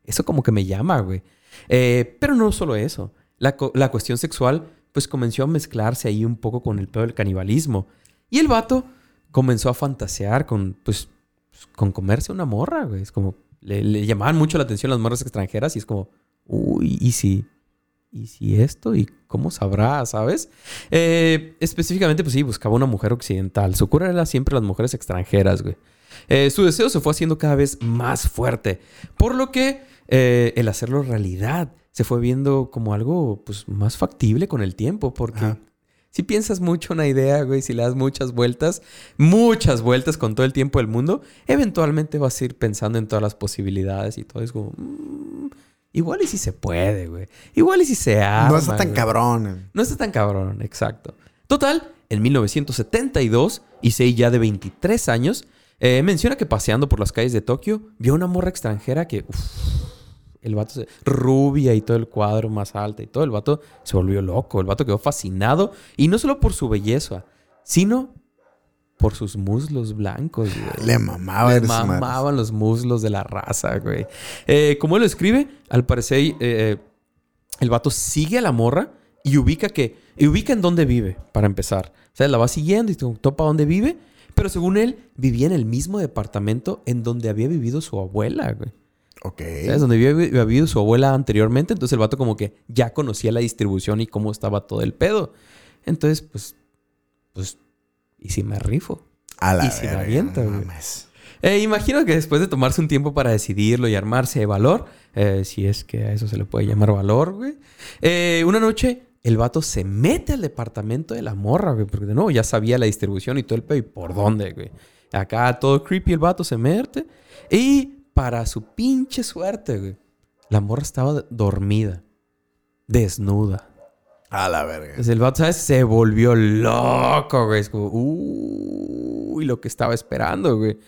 eso como que me llama, güey. Eh, pero no solo eso. La, la cuestión sexual, pues comenzó a mezclarse ahí un poco con el pedo del canibalismo. Y el vato comenzó a fantasear con, pues, con comerse una morra, güey. Es como, le, le llamaban mucho la atención las morras extranjeras y es como, uy, ¿y si, y si esto? ¿Y cómo sabrá, sabes? Eh, específicamente, pues sí, buscaba una mujer occidental. Su cura era siempre las mujeres extranjeras, güey. Eh, su deseo se fue haciendo cada vez más fuerte, por lo que eh, el hacerlo realidad se fue viendo como algo pues, más factible con el tiempo, porque Ajá. si piensas mucho una idea, güey, si le das muchas vueltas, muchas vueltas con todo el tiempo del mundo, eventualmente vas a ir pensando en todas las posibilidades y todo. Es como, mm, igual y si se puede, güey. Igual y si se arma. no está tan güey. cabrón. No está tan cabrón, exacto. Total, en 1972, Issei ya de 23 años, eh, menciona que paseando por las calles de Tokio, vio una morra extranjera que, uf, el vato se, rubia y todo el cuadro más alta y todo, el vato se volvió loco, el vato quedó fascinado, y no solo por su belleza, sino por sus muslos blancos, güey. Le mamaba Le mamaban los muslos de la raza, güey. Eh, como él lo escribe, al parecer eh, el vato sigue a la morra y ubica que... Y ubica en dónde vive, para empezar. O sea, la va siguiendo y topa dónde vive. Pero según él, vivía en el mismo departamento en donde había vivido su abuela, güey. Ok. ¿Sabes? Donde había, había vivido su abuela anteriormente. Entonces el vato como que ya conocía la distribución y cómo estaba todo el pedo. Entonces, pues... Pues... ¿Y si me rifo? A la Y si avienta, no güey. Eh, imagino que después de tomarse un tiempo para decidirlo y armarse de valor, eh, si es que a eso se le puede llamar valor, güey. eh, una noche el vato se mete al departamento de la morra, güey, porque de nuevo ya sabía la distribución y todo el pedo y por dónde, güey. Acá todo creepy el vato se mete y para su pinche suerte, güey, la morra estaba dormida, desnuda. A la verga. Entonces el vato, ¿sabes? Se volvió loco, güey. Es como, uy, lo que estaba esperando, güey.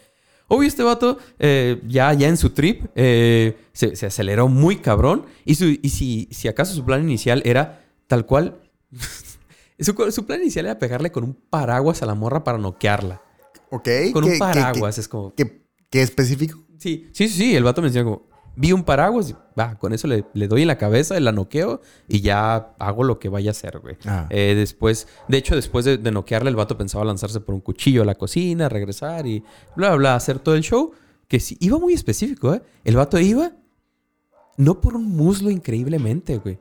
Obvio, este vato, eh, ya, ya en su trip, eh, se, se aceleró muy cabrón. Y, su, y si, si acaso su plan inicial era tal cual. su, su plan inicial era pegarle con un paraguas a la morra para noquearla. Ok. Con ¿qué- un qué- paraguas, es como. ¿Qué, específico? Sí, sí, sí, sí. El vato menciona como, vi un paraguas, y, con eso le, le doy en la cabeza, la noqueo y ya hago lo que vaya a hacer, güey. Ah. Eh, después, de hecho, después de, de noquearle, el vato pensaba lanzarse por un cuchillo a la cocina, regresar y bla, bla, bla, hacer todo el show. Que sí, iba muy específico, ¿eh? El vato iba no por un muslo increíblemente, güey.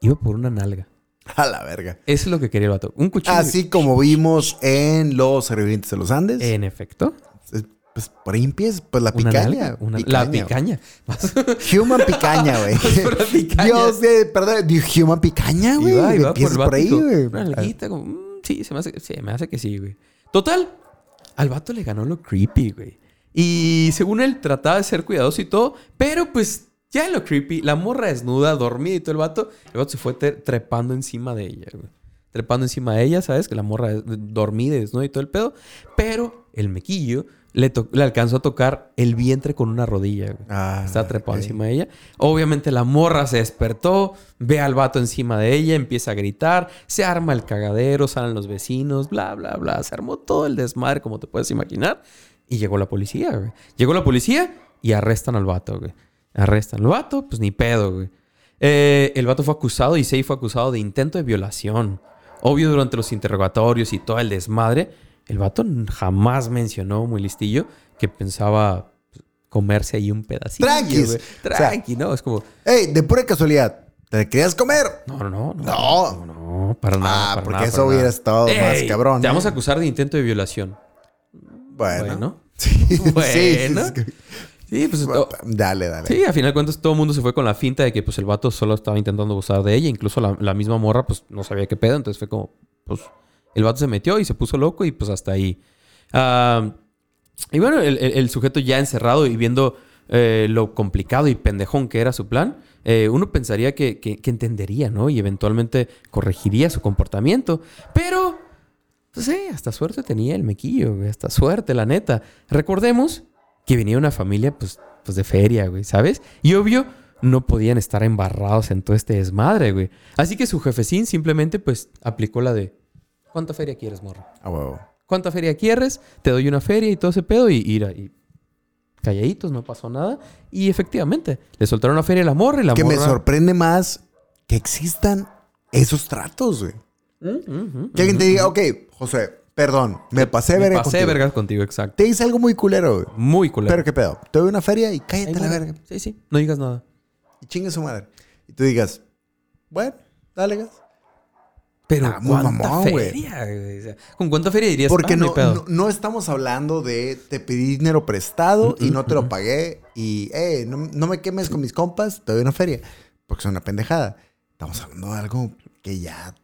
Iba por una nalga. A la verga. Eso es lo que quería el vato. Un cuchillo. Así como vimos en los sobrevivientes de los Andes. En efecto. Es- Pues por ahí empieza, pues la Una picaña. una- la güey. picaña. Human picaña, güey. por la picaña. Dios de, perdón, human picaña, güey. Empiezas el por ahí, güey. Una nalguita, como, mm, sí, se me, hace, me hace que sí, güey. Total, al vato le ganó lo creepy, güey. Y según él, trataba de ser cuidadoso y todo, pero pues ya lo creepy, la morra desnuda, dormida y todo el vato, el vato se fue trepando encima de ella, güey. Trepando encima de ella, ¿sabes? Que la morra dormida y desnuda y todo el pedo. Pero el mequillo le, alcanzó a tocar el vientre con una rodilla, güey. Ah, Está trepado encima de ella. Obviamente la morra se despertó, ve al vato encima de ella, empieza a gritar, se arma el cagadero, salen los vecinos, bla, bla, bla. Se armó todo el desmadre, como te puedes imaginar. Y llegó la policía, güey. Llegó la policía y arrestan al vato, güey. Arrestan al vato, pues ni pedo, güey. Eh, el vato fue acusado y Sei fue acusado de intento de violación. Obvio, durante los interrogatorios y todo el desmadre, el vato jamás mencionó, muy listillo, que pensaba pues, comerse ahí un pedacito. Tranquis. güey. O sea- Tranqui, ¿no? Es como, Ey, de pura casualidad, ¿te querías comer? no, no, no. No, No. no, para nada. Ah, para porque nada, eso hubiera nada. estado más cabrón. Te ¿eh? vamos a acusar de intento de violación. Bueno. Bueno. Sí, sí, Bueno. que- Sí, pues... oh, Dale, dale. Sí, a final de cuentas todo el mundo se fue con la finta de que pues el vato solo estaba intentando abusar de ella. Incluso la, la misma morra pues no sabía qué pedo. Entonces fue como, pues el vato se metió y se puso loco y pues hasta ahí. Ah, Y bueno, el, sujeto ya encerrado y viendo eh, lo complicado y pendejón que era su plan, eh, uno pensaría que, que- entendería, ¿no? Y eventualmente corregiría su comportamiento. Pero, pues sí, hasta suerte tenía el mequillo. Hasta suerte, la neta. Recordemos que venía una familia, pues, pues de feria, güey, ¿sabes? Y obvio, no podían estar embarrados en todo este desmadre, güey. Así que su jefecín simplemente, pues, aplicó la de... ¿Cuánta feria quieres, morra? A huevo. ¿Cuánta feria quieres? Te doy una feria y todo ese pedo. Y, y, y calladitos, no pasó nada. Y efectivamente, le soltaron una feria a la morra y la Que morra... me sorprende más que existan esos tratos, güey. Ujú, Que alguien te diga, ok, José, perdón, me pasé Me verga pasé contigo. vergas contigo, exacto. Te dice algo muy culero, güey. Muy culero. Pero qué pedo. Te doy una feria y cállate Ahí la verga. Sí, sí. No digas nada. Y chingue su madre. Y tú digas, bueno, dale gas. Pero Ah, ¿cuánta mamón, feria? güey? O sea, ¿Con cuánta feria dirías? Porque "Ah, no, hay pedo"? no, no estamos hablando de te pedí dinero prestado y no te lo pagué y, eh, no, no me quemes con mis compas, te doy una feria. Porque es una pendejada. Estamos hablando de algo que ya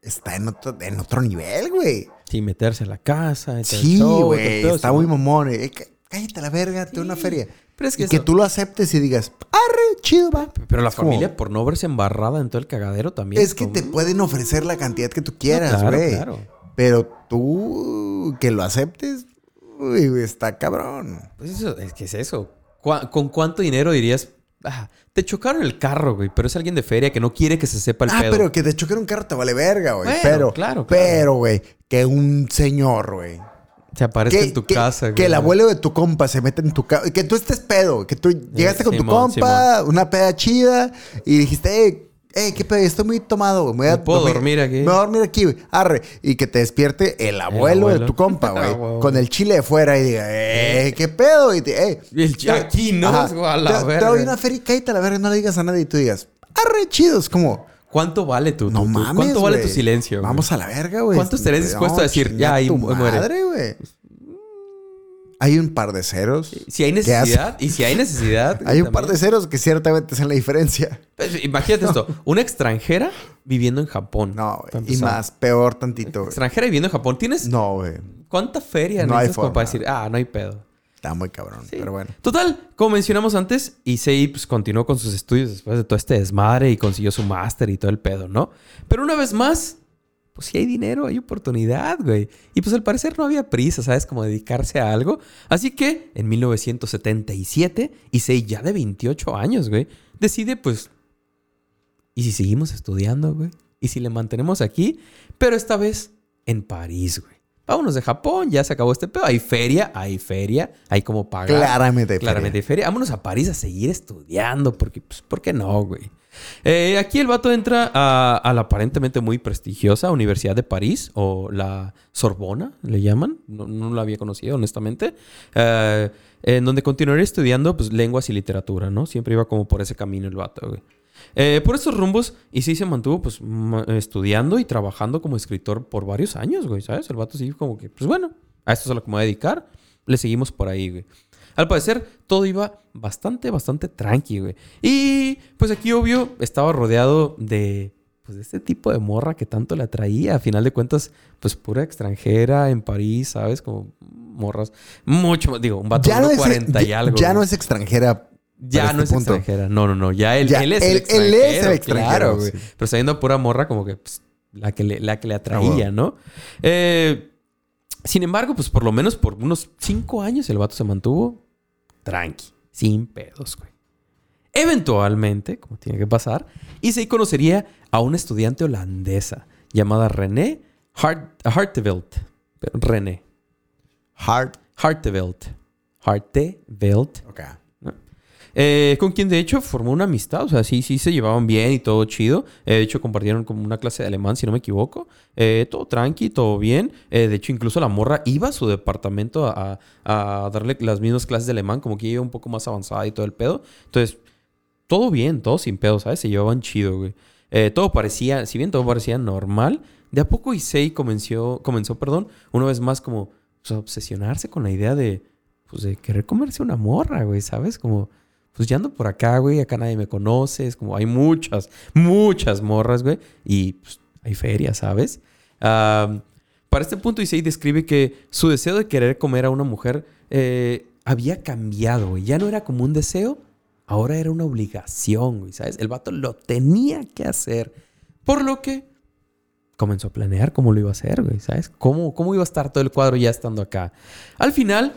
está en otro, en otro nivel, güey. Sí, meterse a la casa. Sí, show, güey. Está muy mamón. eh. Cá- Cállate la verga, te doy una feria. Pero es que y que eso- tú lo aceptes y digas, arre, chido, va. Pero la Es como- familia, por no verse embarrada en todo el cagadero también. Es que como- te pueden ofrecer la cantidad que tú quieras, No, claro, güey. claro. Pero tú que lo aceptes, uy, güey, está cabrón. Pues eso, es que es eso. ¿Cuá- ¿Con cuánto dinero dirías? "Ah, te chocaron el carro, güey, pero es alguien de feria que no quiere que se sepa el ah, pedo. pero que te choque un carro te vale verga, güey. Bueno, pero, claro, claro. pero, güey, que un señor, güey. Se aparezca Que, en tu que- casa, güey. que el abuelo de tu compa se mete en tu casa. Que tú estés pedo. Que tú llegaste con tu Simón, compa, una peda chida, y dijiste, eh, eh, qué pedo, estoy muy tomado, güey. Me voy a puedo dormir aquí. Me voy a dormir aquí, güey. Arre. Y que te despierte el abuelo, de abuelo. tu compa, Ah, güey. con el chile de fuera y diga, eh, qué pedo. Y te, eh. Y el chi- aquí, ¿no? A la te, verga. te doy una feria y cállate a la verga, no le digas a nadie y tú digas, arre, chido. Es como, ¿Cuánto vale tu, no tu- tu- mames. ¿Cuánto vale tu silencio? Vamos a la verga, güey. ¿Cuánto estarías dispuesto a decir? Ya, ahí muere. madre, güey. Hay un par de ceros. Si hay necesidad, y si hay necesidad. Hay un par de ceros que ciertamente hacen la diferencia. Pues, imagínate esto: una extranjera viviendo en Japón. No, para güey. Y más, peor tantito, güey. Extranjera viviendo en Japón. ¿Tienes No, güey. cuánta feria No hay necesitas para forma. decir, ah, no hay pedo? Está muy cabrón. Sí. Pero bueno. Total, como mencionamos antes, Issei pues, continuó con sus estudios después de todo este desmadre y consiguió su máster y todo el pedo, ¿no? Pero una vez más, pues si hay dinero, hay oportunidad, güey. Y pues al parecer no había prisa, ¿sabes? Como dedicarse a algo. Así que en 1977, Issei, ya de 28 años, güey, decide pues... ¿Y si seguimos estudiando, güey? ¿Y si le mantenemos aquí? Pero esta vez en París, güey. Vámonos de Japón, ya se acabó este pedo. Hay feria, hay feria, hay como pagar. Claramente. hay Claramente hay feria. feria. Vámonos a París a seguir estudiando, porque, pues, ¿por qué no, güey? Eh, aquí el vato entra a, a la aparentemente muy prestigiosa Universidad de París, o la Sorbona, le llaman. No, no la había conocido, honestamente. Eh, en donde continuaría estudiando, pues, lenguas y literatura, ¿no? Siempre iba como por ese camino el vato, güey. Eh, por estos rumbos, y sí se mantuvo, pues, ma- estudiando y trabajando como escritor por varios años, güey, ¿sabes? El vato sí como que, pues, bueno, a esto es a lo que me voy a dedicar. Le seguimos por ahí, güey. Al parecer, todo iba bastante, bastante tranqui, güey. Y pues aquí, obvio, estaba rodeado de, pues, de este tipo de morra que tanto le atraía. A final de cuentas, pues pura extranjera en París, ¿sabes? Como morras. Mucho más, digo, un vato de no, es, 40 y ya, algo. ya güey. no es extranjera. Ya no es este punto. extranjera. No, no, no. Ya él, Ya, él es él- el él extranjero. es el extranjero, claro, güey. sí. Pero sabiendo a pura morra, como que pues, la, que le, la que le atraía, Ah. ¿no? Eh, sin embargo, pues por lo menos por unos cinco años el vato se mantuvo tranqui, sin pedos, güey. Eventualmente, como tiene que pasar, Issei conocería a una estudiante holandesa llamada René Hart René. Hard. Hartevelt. Hartevelt. Ok. Eh, con quien de hecho formó una amistad, o sea, sí, sí se llevaban bien y todo chido. Eh, de hecho, compartieron como una clase de alemán, si no me equivoco. Eh, todo tranqui, todo bien. Eh, de hecho, incluso la morra iba a su departamento a, a darle las mismas clases de alemán, como que iba un poco más avanzada y todo el pedo. Entonces, todo bien, todo sin pedo, ¿sabes? Se llevaban chido, güey. Todo parecía, si bien todo parecía normal, de a poco Issei comenzó, comenzó, perdón, una vez más como pues, a obsesionarse con la idea de, pues, de querer comerse una morra, güey, ¿sabes? Como, pues ya ando por acá, güey, acá nadie me conoce, es como hay muchas, muchas morras, güey, y pues hay feria, ¿sabes? Para este punto, Issei describe que su deseo de querer comer a una mujer eh, había cambiado, güey. Ya no era como un deseo, ahora era una obligación, güey, ¿sabes? El vato lo tenía que hacer. Por lo que comenzó a planear cómo lo iba a hacer, güey, ¿sabes? Cómo, cómo iba a estar todo el cuadro ya estando acá. Al final,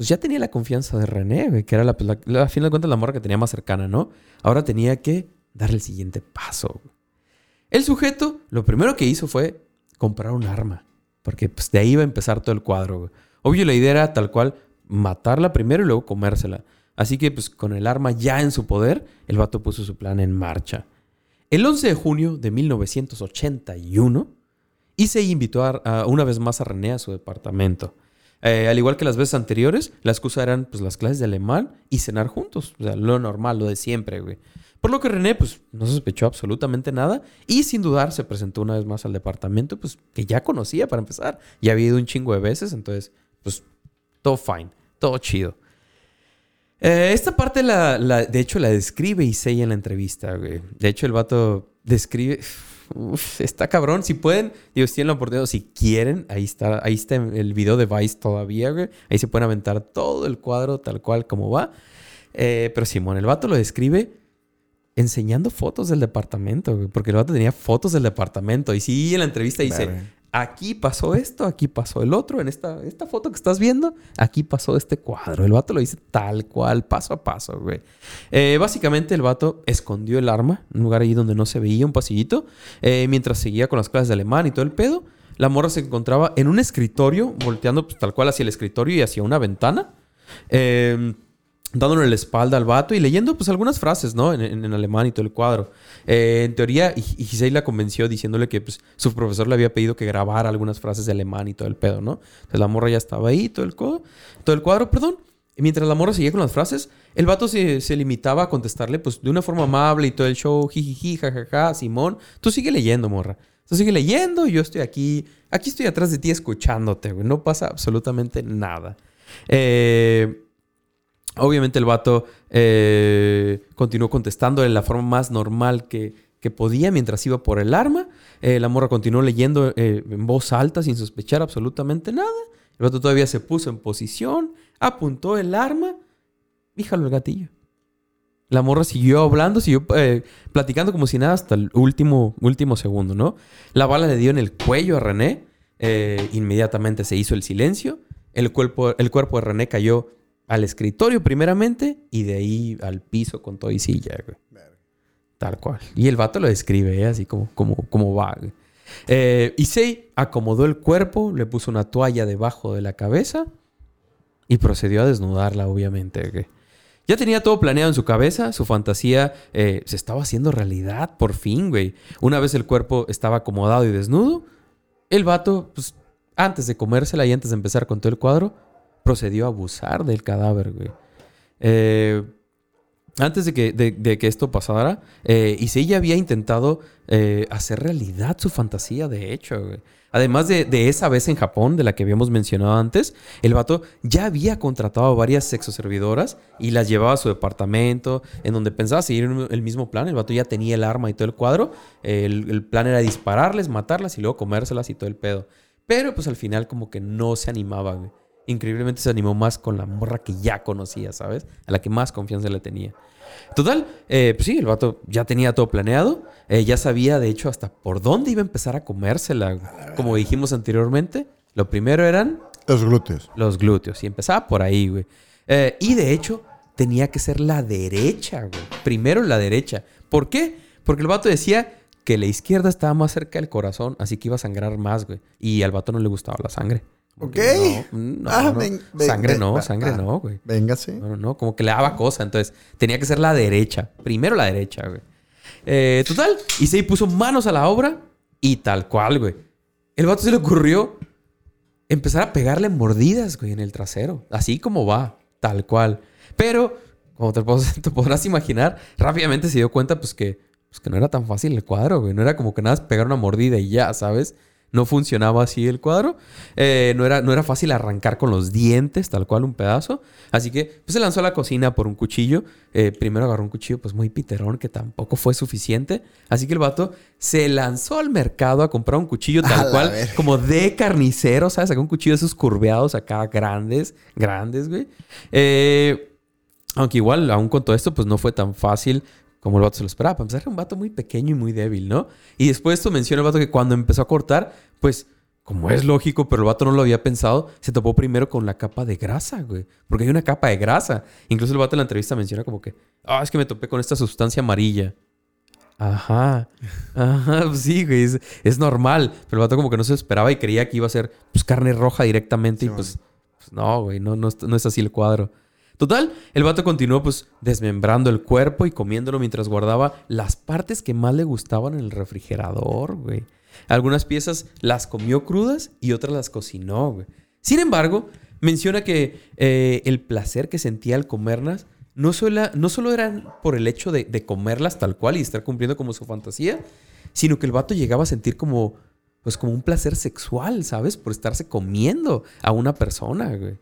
pues ya tenía la confianza de René, que era la, la, a fin de cuentas la morra que tenía más cercana, ¿no? Ahora tenía que darle el siguiente paso. El sujeto, lo primero que hizo fue comprar un arma, porque pues de ahí iba a empezar todo el cuadro. Obvio, la idea era tal cual matarla primero y luego comérsela. Así que pues con el arma ya en su poder, el vato puso su plan en marcha. El 11 de junio de 1981, Issei invitó a- una vez más a René a su departamento. Eh, al igual que las veces anteriores, la excusa eran pues, las clases de alemán y cenar juntos. O sea, lo normal, lo de siempre, güey. Por lo que René, pues, no sospechó absolutamente nada y sin dudar se presentó una vez más al departamento, pues, que ya conocía para empezar. Ya había ido un chingo de veces, entonces, pues, todo fine, todo chido. Eh, esta parte, la, de hecho, la describe Issei en la entrevista. De hecho, el vato describe... Está cabrón. Si pueden, digo, si tienen la oportunidad, si quieren, ahí está, ahí está el video de Vice todavía, güey. Ahí se pueden aventar todo el cuadro tal cual como va. Eh, pero Simón, el vato lo describe enseñando fotos del departamento. Porque el vato tenía fotos del departamento. Y sí, en la entrevista dice... Aquí pasó esto, aquí pasó el otro. En esta, esta foto que estás viendo, aquí pasó este cuadro. El vato lo dice tal cual, paso a paso, güey. Eh, básicamente, el vato escondió el arma en un lugar ahí donde no se veía, un pasillito, eh, mientras seguía con las clases de alemán y todo el pedo. La morra se encontraba en un escritorio, volteando pues, tal cual hacia el escritorio y hacia una ventana. Eh, dándole la espalda al vato y leyendo pues algunas frases, ¿no? En, en- alemán y todo el cuadro. Eh, en teoría, y, Giselle la convenció diciéndole que pues, su profesor le había pedido que grabara algunas frases de alemán y todo el pedo, ¿no? Entonces la morra ya estaba ahí, todo el, todo el cuadro, perdón. Y mientras la morra seguía con las frases, el vato se, se limitaba a contestarle pues de una forma amable y todo el show, jijiji, jajaja, Simón, tú sigue leyendo, morra. Tú sigue leyendo yo estoy aquí, aquí estoy atrás de ti escuchándote, güey. No pasa absolutamente nada. Eh, Obviamente el vato eh, continuó contestando de la forma más normal que, que podía mientras iba por el arma. Eh, la morra continuó leyendo eh, en voz alta sin sospechar absolutamente nada. El vato todavía se puso en posición, apuntó el arma y el gatillo. La morra siguió hablando, siguió platicando como si nada hasta el último, último segundo, ¿no? La bala le dio en el cuello a René. inmediatamente se hizo el silencio. El cuerpo, el cuerpo de René cayó al escritorio primeramente y de ahí al piso con todo y silla, güey. Tal cual. Y el vato lo describe, ¿eh? así como, como, como va. Eh, Issei acomodó el cuerpo, le puso una toalla debajo de la cabeza y procedió a desnudarla, obviamente. güey. Ya tenía todo planeado en su cabeza, su fantasía eh, se estaba haciendo realidad, por fin, güey. Una vez el cuerpo estaba acomodado y desnudo, el vato, pues, antes de comérsela y antes de empezar con todo el cuadro, procedió a abusar del cadáver, güey. Eh, antes de que, de, que esto pasara, eh, Issei había intentado eh, hacer realidad su fantasía, de hecho, güey. Además de, de esa vez en Japón, de la que habíamos mencionado antes, el vato ya había contratado a varias sexoservidoras y las llevaba a su departamento, en donde pensaba seguir el el mismo plan. El vato ya tenía el arma y todo el cuadro. El, el plan era dispararles, matarlas y luego comérselas y todo el pedo. Pero pues al final como que no se animaba, güey. Increíblemente se animó más con la morra que ya conocía, ¿sabes? A la que más confianza le tenía. Total, eh, pues sí, el vato ya tenía todo planeado. Eh, ya sabía, de hecho, hasta por dónde iba a empezar a comérsela. Como dijimos anteriormente, lo primero eran Los glúteos. los glúteos. Y empezaba por ahí, güey. Eh, y de hecho, tenía que ser la derecha, güey. Primero la derecha. ¿Por qué? Porque el vato decía que la izquierda estaba más cerca del corazón, así que iba a sangrar más, güey. Y al vato no le gustaba la sangre. Ok. No, no, Ah, no. ven- ven- sangre ven- no, sangre ah. no, güey. Véngase. No, no, no, como que le daba cosa. Entonces, tenía que ser la derecha. Primero la derecha, güey. Eh, total, y se puso manos a la obra y tal cual, güey. El vato se le ocurrió empezar a pegarle mordidas, güey, en el trasero. Así como va, tal cual. Pero, como te, pod- te podrás imaginar, rápidamente se dio cuenta, pues, que, pues, que no era tan fácil el cuadro, güey. No era como que nada más pegar una mordida y ya, ¿sabes? No funcionaba así el cuadro. Eh, no, era, no era fácil arrancar con los dientes, tal cual un pedazo. Así que pues, se lanzó a la cocina por un cuchillo. Eh, primero agarró un cuchillo pues muy piterón que tampoco fue suficiente. Así que el vato se lanzó al mercado a comprar un cuchillo tal cual, como de carnicero, ¿sabes? Sacó un cuchillo de esos curveados acá, grandes, grandes, güey. Eh, aunque igual, aún con todo esto, pues no fue tan fácil como el vato se lo esperaba. Para empezar, era un vato muy pequeño y muy débil, ¿no? Y después esto menciona el vato que cuando empezó a cortar, pues, como es lógico, pero el vato no lo había pensado, se topó primero con la capa de grasa, güey. Porque hay una capa de grasa. Incluso el vato en la entrevista menciona como que, ah, es que me topé con esta sustancia amarilla. Ajá. Ajá, pues sí, güey. Es, es normal. Pero el vato como que no se lo esperaba y creía que iba a ser pues, carne roja directamente. y pues, pues no, güey. No, no, no es así el cuadro. Total, el vato continuó pues desmembrando el cuerpo y comiéndolo mientras guardaba las partes que más le gustaban en el refrigerador, güey. Algunas piezas las comió crudas y otras las cocinó, güey. Sin embargo, menciona que eh, el placer que sentía al comerlas no solo, no solo era por el hecho de, de comerlas tal cual y estar cumpliendo como su fantasía, sino que el vato llegaba a sentir como, pues como un placer sexual, ¿sabes? Por estarse comiendo a una persona, güey.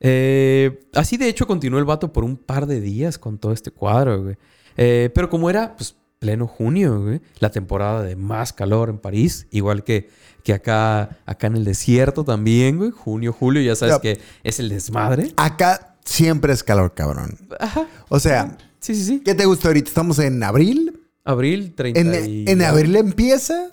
Eh, así de hecho continuó el vato por un par de días con todo este cuadro, güey. Eh, pero como era, pues, pleno junio, güey, la temporada de más calor en París, igual que, que acá, acá en el desierto también, güey, junio, julio, ya sabes que es el desmadre. Acá siempre es calor, cabrón. Ajá. O sea, Sí, sí, sí. ¿qué te gusta ahorita? Estamos en abril. Abril 30 En, y... en abril empieza,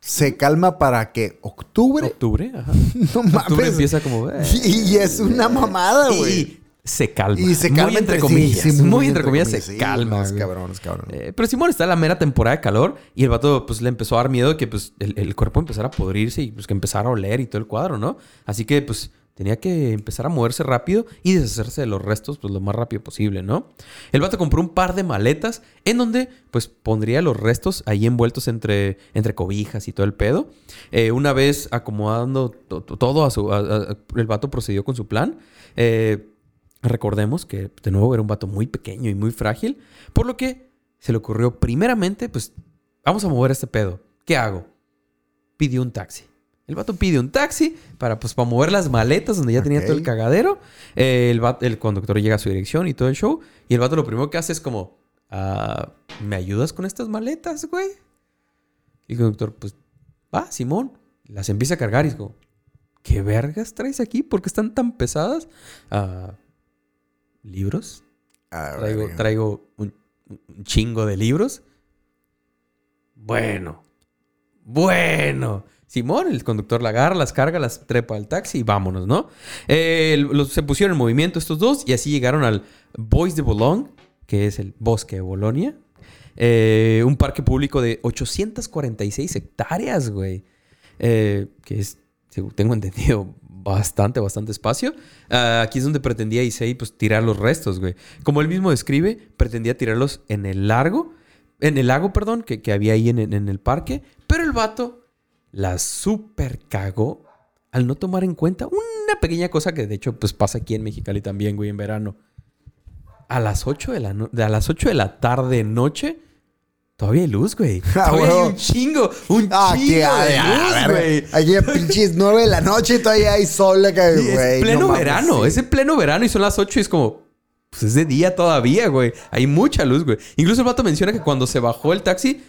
se calma para que octubre. Octubre, ajá. No Octubre mames. empieza como... eh, Y, y es una mamada, güey. y se calma. Y se calma Muy entre comillas. sí, muy, entre comillas, se sí, calma. es cabrón, es cabrón. Eh, pero Simón está en la mera temporada de calor y el vato pues le empezó a dar miedo de que pues el, el cuerpo empezara a podrirse y pues que empezara a oler y todo el cuadro, ¿no? Así que pues tenía que empezar a moverse rápido y deshacerse de los restos pues lo más rápido posible, ¿no? El vato compró un par de maletas en donde pues pondría los restos ahí envueltos entre, entre cobijas y todo el pedo. Eh, una vez acomodando to- to- todo a su... el vato procedió con su plan. Eh, Recordemos que de nuevo era un vato muy pequeño y muy frágil, por lo que se le ocurrió primeramente, pues vamos a mover este pedo. ¿Qué hago? Pidió un taxi. El vato pide un taxi para, pues, para mover las maletas donde ya tenía todo el cagadero. Eh, el, vato- el conductor llega a su dirección y todo el show. Y el vato lo primero que hace es como, ah, ¿me ayudas con estas maletas, güey? Y el conductor, pues, va, Simón. Las empieza a cargar y es como, ¿qué vergas traes aquí? ¿Por qué están tan pesadas? Ah, ¿Libros? Ah, Traigo, verga. traigo un, un chingo de libros. Bueno. Bueno. Simón, el conductor la agarra, las carga, las trepa al taxi y vámonos, ¿no? Los- se pusieron en movimiento estos dos y así llegaron al Bois de Boulogne, que es el bosque de Bolonia. Eh, un parque público de 846 hectáreas, güey. Eh, que es, tengo entendido, bastante, bastante espacio. Ah, aquí es donde pretendía Issei pues, tirar los restos, güey. Como él mismo describe, pretendía tirarlos en el largo, en el lago, perdón, que, que había ahí en, en el parque. Pero el vato la super cagó al no tomar en cuenta una pequeña cosa que de hecho pues pasa aquí en Mexicali también, güey, en verano. A las 8 de la, no- a las 8 de la tarde, noche, todavía hay luz, güey. Ah, Todavía hay un chingo, un Ah, chingo qué a de luz, verga. güey. Allí a pinches nueve de la noche y todavía hay sol acá, güey. es pleno no mames, verano, sí. es en pleno verano y son las 8 y es como, pues es de día todavía, güey. Hay mucha luz, güey. Incluso el vato menciona que cuando se bajó el taxi,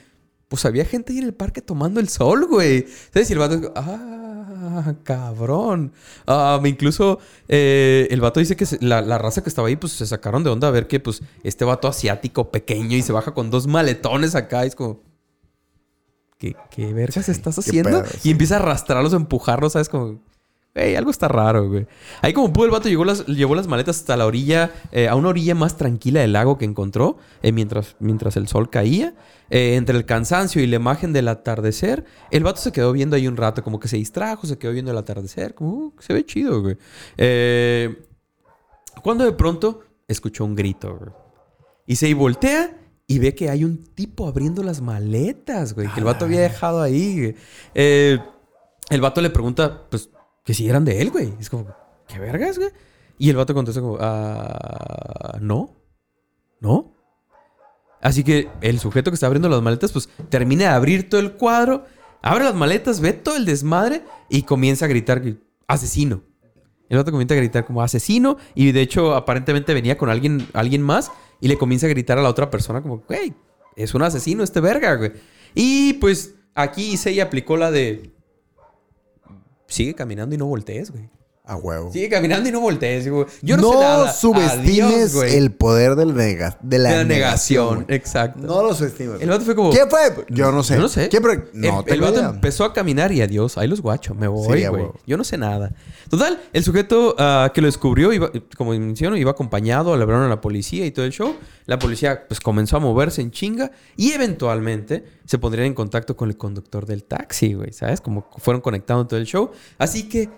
pues había gente ahí en el parque tomando el sol, güey. ¿Sabes? Y el vato, ah, cabrón. Ah, incluso eh, el vato dice que se- la, la raza que estaba ahí, pues se sacaron de onda a ver que, pues, este vato asiático pequeño y se baja con dos maletones acá. Y es como, ¿qué, qué vergas estás haciendo? pedo, y empieza a arrastrarlos, a empujarlos, ¿sabes? Como, Güey, algo está raro, güey. Ahí como pudo el vato llevó las, llevó las maletas hasta la orilla, eh, a una orilla más tranquila del lago que encontró, eh, mientras, mientras el sol caía. Eh, entre el cansancio y la imagen del atardecer, el vato se quedó viendo ahí un rato, como que se distrajo, se quedó viendo el atardecer, como, uh, se ve chido, güey. Eh, cuando de pronto escuchó un grito, güey. Y se voltea y ve que hay un tipo abriendo las maletas, güey, que el vato había dejado ahí, güey. El vato le pregunta, pues, que si eran de él, güey. Es como, ¿qué vergas, güey? Y el vato contesta como, ah, no, no. Así que el sujeto que está abriendo las maletas, pues, termina de abrir todo el cuadro, abre las maletas, ve todo el desmadre y comienza a gritar asesino. El otro comienza a gritar como asesino y de hecho aparentemente venía con alguien, alguien más y le comienza a gritar a la otra persona como, güey, es un asesino este verga, güey. Y pues aquí se aplicó la de, sigue caminando y no voltees, güey. A huevo. Sigue caminando y no voltees, güey. Yo no, no sé nada. subestimes Adiós, el poder del nega- de la, de la negación. Exacto. No lo subestimes. El vato fue como... ¿Quién fue? Yo no sé. Yo no sé. ¿Quién fue? El- No el, tengo vato empezó a caminar y adiós. Ahí los guachos. Me voy, Sí, güey. Yo no sé nada. Total, el sujeto ah, que lo descubrió, iba, como menciono, iba acompañado, le hablaron a la policía y todo el show. La policía pues comenzó a moverse en chinga y eventualmente se pondrían en contacto con el conductor del taxi, güey. ¿Sabes? Como fueron conectando todo el show. Así que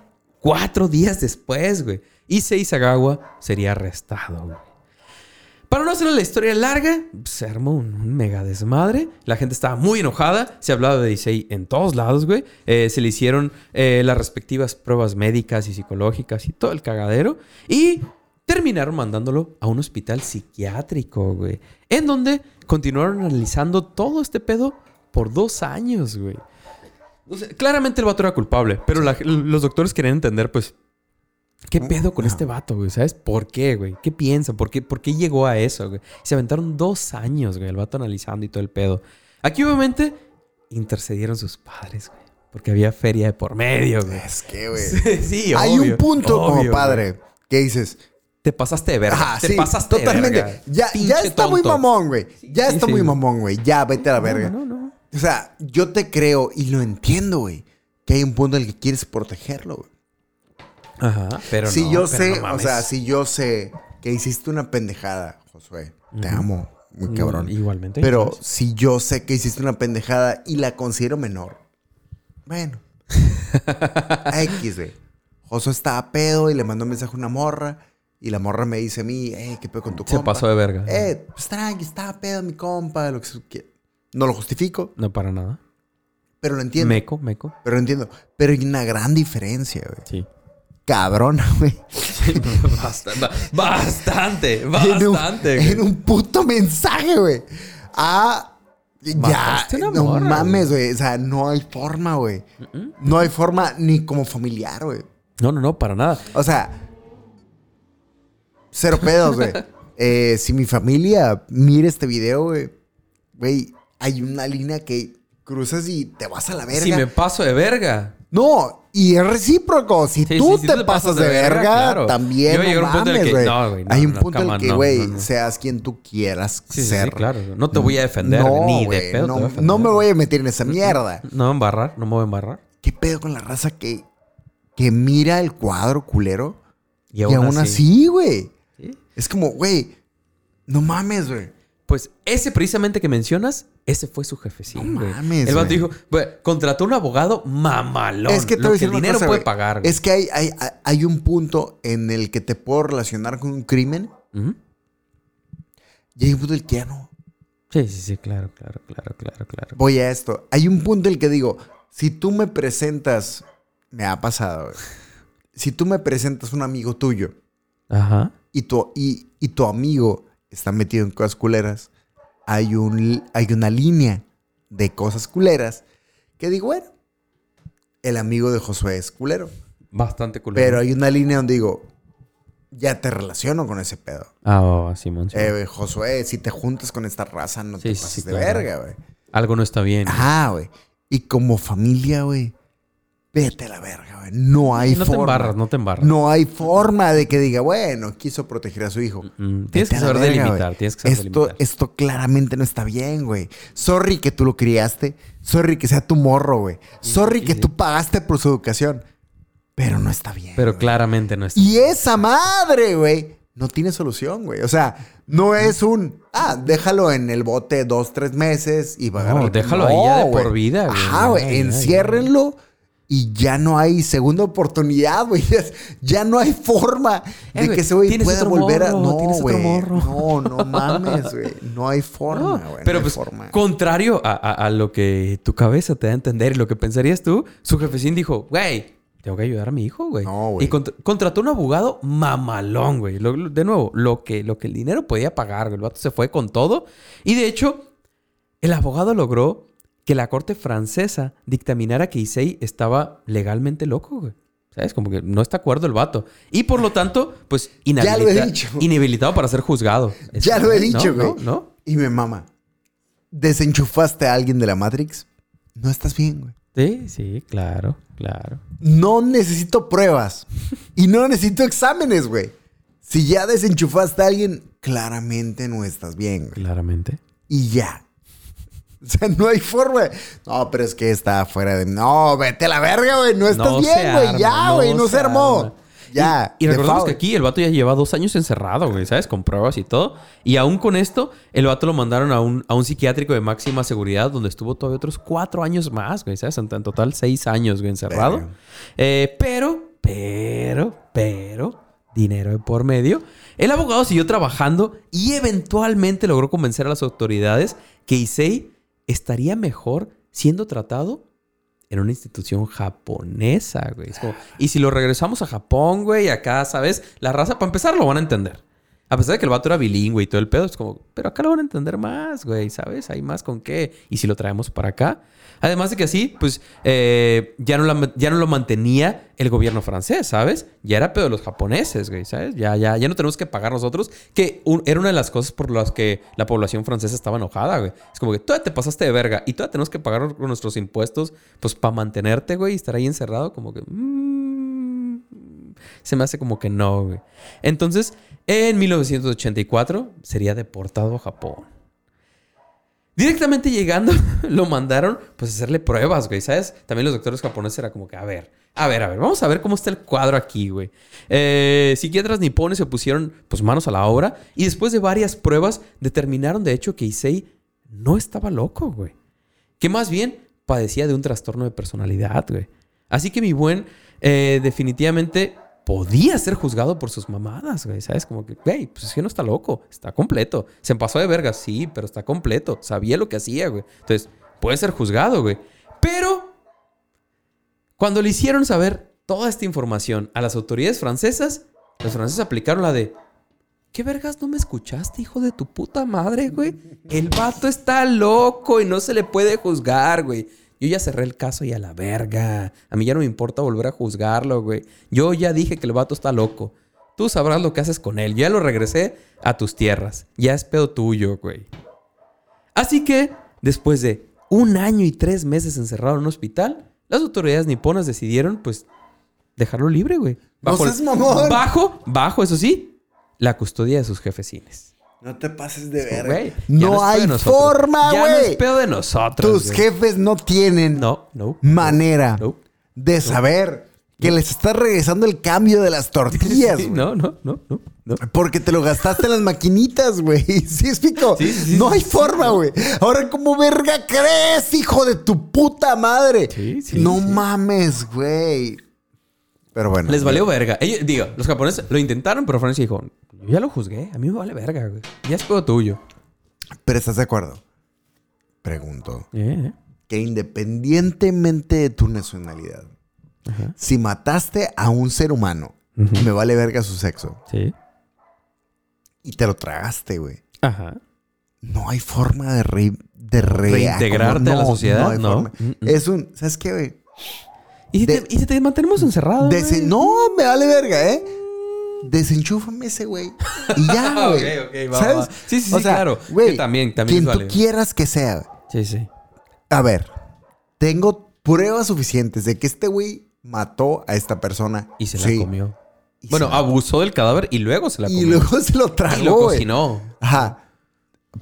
cuatro días después, güey, Issei Sagawa sería arrestado, güey. Para no hacer la historia larga, se armó un, mega desmadre. La gente estaba muy enojada. Se hablaba de Issei en todos lados, güey. Eh, se le hicieron eh, las respectivas pruebas médicas y psicológicas y todo el cagadero. Y terminaron mandándolo a un hospital psiquiátrico, güey. En donde continuaron analizando todo este pedo por dos años, güey. O sea, claramente el vato era culpable, pero la- los doctores querían entender, pues, ¿Qué pedo con este vato, güey? ¿Sabes por qué, güey? ¿Qué piensa? ¿Por qué, ¿Por qué llegó a eso, güey? Se aventaron dos años, güey, el vato analizando y todo el pedo. Aquí, obviamente, intercedieron sus padres, güey. Porque había feria de por medio, güey. Es que, güey. sí, Hay obvio, un punto como obvio, güey. padre que dices, Te pasaste de verga. ah, Te sí, pasaste totalmente. de verga. Ya, ya está muy mamón, güey. Ya sí, está sí. muy mamón, güey. Ya, vete a la verga. No, no, no. O sea, yo te creo y lo entiendo, güey. Que hay un punto en el que quieres protegerlo, güey. Ajá, pero si no, yo pero sé, no o sea, si yo sé que hiciste una pendejada, Josué, te amo, muy cabrón. Igualmente. Pero si yo sé que hiciste una pendejada y la considero menor, bueno. X, güey. Josué estaba pedo y le mandó un mensaje a una morra. Y la morra me dice a mí, eh, ¿qué pedo con tu Se compa? pasó de verga. Eh, pues tranqui, estaba pedo mi compa, lo que se quiera. No lo justifico, No para nada. pero lo entiendo. Meco, meco. Pero lo entiendo. Pero hay una gran diferencia, güey. Sí. Cabrona, güey. Bastante, bastante, en un, bastante. güey. en un puto mensaje, güey. Ah, ya. No mames, güey. O sea, no hay forma, güey. No hay forma ni como familiar, güey. No, no, no, para nada. O sea, cero pedos, güey. Eh, si mi familia mira este video, güey, güey, hay una línea que cruzas y te vas a la verga. Si me paso de verga. No, y es recíproco. Si Sí, tú sí, te, pasas de verga, claro. también. Yo no a un punto en el mames, que- güey. no, güey, no, Hay un no, punto en el que, güey, seas quien tú quieras Sí, ser. sí, claro. No te voy a defender No, ni de pedo. te no, voy a defender. no me voy a meter en esa mierda. No me embarrar, no me voy a embarrar. ¿Qué pedo con la raza que, que mira el cuadro culero? Y Y aún, aún, así. güey. Es como, güey, no mames, güey. Pues ese precisamente que mencionas, ese fue su jefecín, No güey. mames, El vato dijo, güey, contrató un abogado mamalón. Es que te lo voy a que decir el una dinero cosa, puede güey. pagar. güey. Es que hay, hay, hay un punto en el que te puedo relacionar con un crimen Ujú. y hay un punto en el que ya no. Sí, sí, sí, claro, claro, claro, claro, claro. Voy a esto. Hay un punto en el que digo, si tú me presentas, me ha pasado, güey. Si tú me presentas un amigo tuyo Ajá. y tu, y, y tu amigo está metido en cosas culeras, hay, un, hay una línea de cosas culeras que digo, bueno, el amigo de Josué es culero. Bastante cool. Pero hay una línea donde digo, ya te relaciono con ese pedo. Ah, oh, Simón. sí. Eh, Josué, si te juntas con esta raza, no Sí, te pases sí, de claro. verga, güey. Algo no está bien. Ajá, güey. Y como familia, güey, vete a la verga, güey. No hay no forma. te embarras, no te embarras. No hay forma de que diga, bueno, quiso proteger a su hijo. Mm, Vete tienes que saber verga, delimitar, tienes que saber esto, delimitar. esto claramente no está bien, güey. Sorry que tú lo criaste. Sorry que sea tu morro, güey. Sorry sí, que sí. tú pagaste por su educación. Pero no está bien. Pero güey. claramente no está Y esa madre, güey, no tiene solución, güey. O sea, no es un, ah, déjalo en el bote dos, tres meses y va a No, déjalo ahí ya de güey. por vida, güey. Ajá, güey, enciérrenlo y ya no hay segunda oportunidad, güey. Ya, no hay forma de que ese güey pueda volver a... No, güey. No, no mames, güey. No hay forma, güey. no pero pues, forma. contrario a, a- a lo que tu cabeza te da a entender y lo que pensarías tú, su jefecín dijo, güey, tengo que ayudar a mi hijo, güey. No, güey. Y cont- contrató un abogado mamalón, güey. De nuevo, lo que, lo que el dinero podía pagar, güey. El vato se fue con todo. Y de hecho, el abogado logró que la corte francesa dictaminara que Issei estaba legalmente loco, güey. ¿Sabes? Como que no está acuerdo el vato. Y por lo tanto, pues Ya lo he inhabilita- dicho. inhabilitado para ser juzgado. Ya lo he ¿No? dicho, güey. ¿No? ¿No? Y me mama. ¿Desenchufaste a alguien de la Matrix? No estás bien, güey. Sí, sí, claro, claro. No necesito pruebas. y no necesito exámenes, güey. Si ya desenchufaste a alguien, claramente no estás bien, güey. Claramente. Y ya. O sea, no hay forma. No, pero es que está fuera de. No, vete a la verga, güey. No estás No bien, güey. Ya, güey. No, se armó. arma. Ya. Y, y de recordemos que aquí el vato ya lleva dos años encerrado, güey, ¿sabes? Con pruebas y todo. Y aún con esto, el vato lo mandaron a un, a un psiquiátrico de máxima seguridad donde estuvo todavía otros cuatro años más, güey, ¿sabes? En, en total seis años, güey, encerrado. Eh, pero, pero, pero, dinero de por medio. El abogado siguió trabajando y eventualmente logró convencer a las autoridades que Issei estaría mejor siendo tratado en una institución japonesa, güey. Como, y si lo regresamos a Japón, güey, acá, ¿sabes? La raza, para empezar, lo van a entender. A pesar de que el vato era bilingüe y todo el pedo, es como, pero acá lo van a entender más, güey, ¿sabes? Hay más con qué. Y si lo traemos para acá. Además de que así, pues, eh, ya, no ya no lo mantenía el gobierno francés, ¿sabes? Ya era pedo de los japoneses, güey, ¿sabes? Ya, ya, ya no tenemos que pagar nosotros, que era una de las cosas por las que la población francesa estaba enojada, güey. Es como que todavía te pasaste de verga y todavía tenemos que pagar nuestros impuestos, pues, para mantenerte, güey, y estar ahí encerrado, como que... mm, se me hace como que no, güey. Entonces, en 1984 sería deportado a Japón. Directamente llegando, lo mandaron pues a hacerle pruebas, güey, ¿sabes? También los doctores japoneses era como que, a ver, a ver, a ver, vamos a ver cómo está el cuadro aquí, güey. Eh, psiquiatras nipones se pusieron pues manos a la obra y después de varias pruebas determinaron de hecho que Issei no estaba loco, güey. Que más bien padecía de un trastorno de personalidad, güey. Así que mi buen eh, definitivamente podía ser juzgado por sus mamadas, güey. ¿Sabes? Como que, güey, pues es que no está loco, está completo. Se pasó de verga, sí, pero está completo. Sabía lo que hacía, güey. Entonces, puede ser juzgado, güey. Pero, cuando le hicieron saber toda esta información a las autoridades francesas, los franceses aplicaron la de, ¿Qué vergas no me escuchaste, hijo de tu puta madre, güey? El vato está loco y no se le puede juzgar, güey. Yo ya cerré el caso y a la verga. A mí ya no me importa volver a juzgarlo, güey. Yo ya dije que el vato está loco. Tú sabrás lo que haces con él. Ya lo regresé a tus tierras. Ya es pedo tuyo, güey. Así que, después de un año y tres meses encerrado en un hospital, las autoridades niponas decidieron, pues, dejarlo libre, güey. No Bajo, seas mamón. bajo, bajo, eso sí, la custodia de sus jefecines. No te pases de verga. Güey, no hay forma, Ya no güey. es pedo de nosotros. Tus güey. jefes no tienen No, no. manera de saber que les estás regresando el cambio de las tortillas, Sí, güey. no, no, no, no. Porque te lo gastaste en las maquinitas, güey. ¿Sí explico? Sí, sí, no hay forma, güey. Ahora, ¿cómo verga crees, hijo de tu puta madre? Sí, sí, no mames, güey. Pero bueno. Les valió verga. Ellos, digo, los japoneses lo intentaron, pero Francia dijo, yo ya lo juzgué. A mí me vale verga, güey. Ya es pedo tuyo. Pero ¿estás de acuerdo? Pregunto. Eh, Que independientemente de tu nacionalidad, Ajá. si mataste a un ser humano, me vale verga su sexo, Sí. y te lo tragaste, güey. Ajá. No hay forma de, re- de re- Reintegrarte a la sociedad, hay no. forma. Mm, mm. Es un... ¿Sabes qué, güey? ¿Y si, De- te, y si te mantenemos encerrados? Desen- güey? no, me vale verga, ¿eh? Desenchúfame ese güey. Y ya, güey. Ok, ok, va, ¿Sabes? va. Sí, sí, sí, claro. güey, Que también- también Quien tú quieras que sea. Sí, sí. A ver, tengo pruebas suficientes de que este güey mató a esta persona. Y se Sí. la comió. Y Bueno, la- abusó del cadáver y luego se la comió. Y luego se lo Y tragó, lo güey. cocinó. Ajá.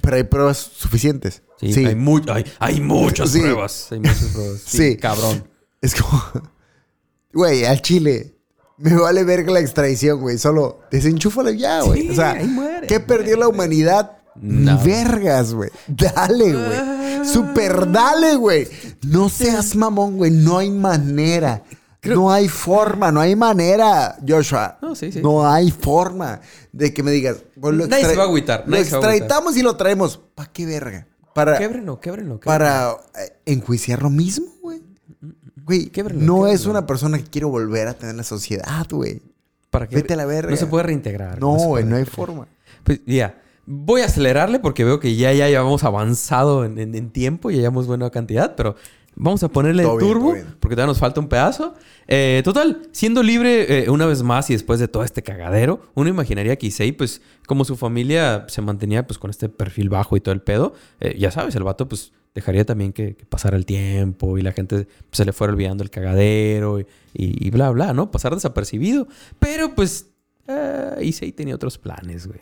Pero hay pruebas suficientes. Sí, Sí. Hay, mu- hay, hay muchas Sí. pruebas. Hay muchas pruebas. Sí. Cabrón. Es como... Güey, al chile. Me vale verga la extradición, güey. Solo desenchúfalo ya, güey. Sí, o sea, ahí muere, ¿qué perdió la humanidad? No. Ni vergas, güey. Dale, güey. Super dale, güey. No seas mamón, güey. No hay manera. No hay forma, no hay manera, Joshua. No, sí, sí. No hay forma de que me digas. pues, lo Nadie se va a agüitar, Lo extraditamos y lo traemos. ¿Para qué verga? Para, Québrenlo, québrenlo. québrenlo. para eh, enjuiciar lo mismo, güey. Güey, no es una persona que quiero volver a tener en la sociedad, güey. ¿Para qué? Vete a la verga. No se puede reintegrar. No, güey, no hay forma. Pues, ya. voy a acelerarle porque veo que ya, ya llevamos avanzado en, en- en tiempo y ya llevamos buena cantidad, pero vamos a ponerle Todo bien, turbo bien. porque todavía nos falta un pedazo. Eh, total, siendo libre eh, una vez más y después de todo este cagadero, uno imaginaría que Issei, pues como su familia se mantenía pues con este perfil bajo y todo el pedo, eh, ya sabes, el vato pues dejaría también que, pasara el tiempo y la gente se le fuera olvidando el cagadero y, bla, bla, ¿no? Pasar desapercibido. Pero pues eh, Issei tenía otros planes, güey.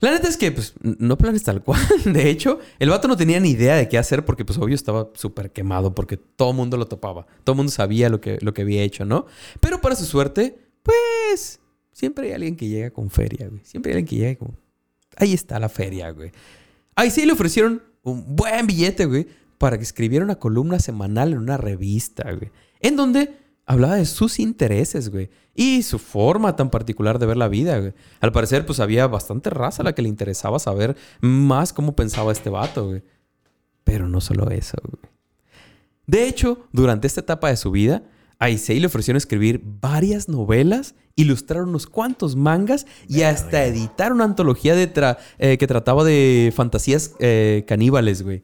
La neta es que, pues, no planes tal cual. De hecho, el vato no tenía ni idea de qué hacer porque, pues, obvio estaba súper quemado porque todo el mundo lo topaba. Todo el mundo sabía lo que, lo que había hecho, ¿no? Pero para su suerte, pues, siempre hay alguien que llega con feria, güey. Siempre hay alguien que llega como... Ahí está la feria, güey. Ahí sí le ofrecieron un buen billete, güey, para que escribiera una columna semanal en una revista, güey. En donde hablaba de sus intereses, güey. Y su forma tan particular de ver la vida, güey. Al parecer, pues había bastante raza a la que le interesaba saber más cómo pensaba este vato, güey. Pero no solo eso, güey. De hecho, durante esta etapa de su vida, a Issei le ofrecieron escribir varias novelas, ilustrar unos cuantos mangas y hasta editar una antología de tra- eh, que trataba de fantasías eh, caníbales, güey.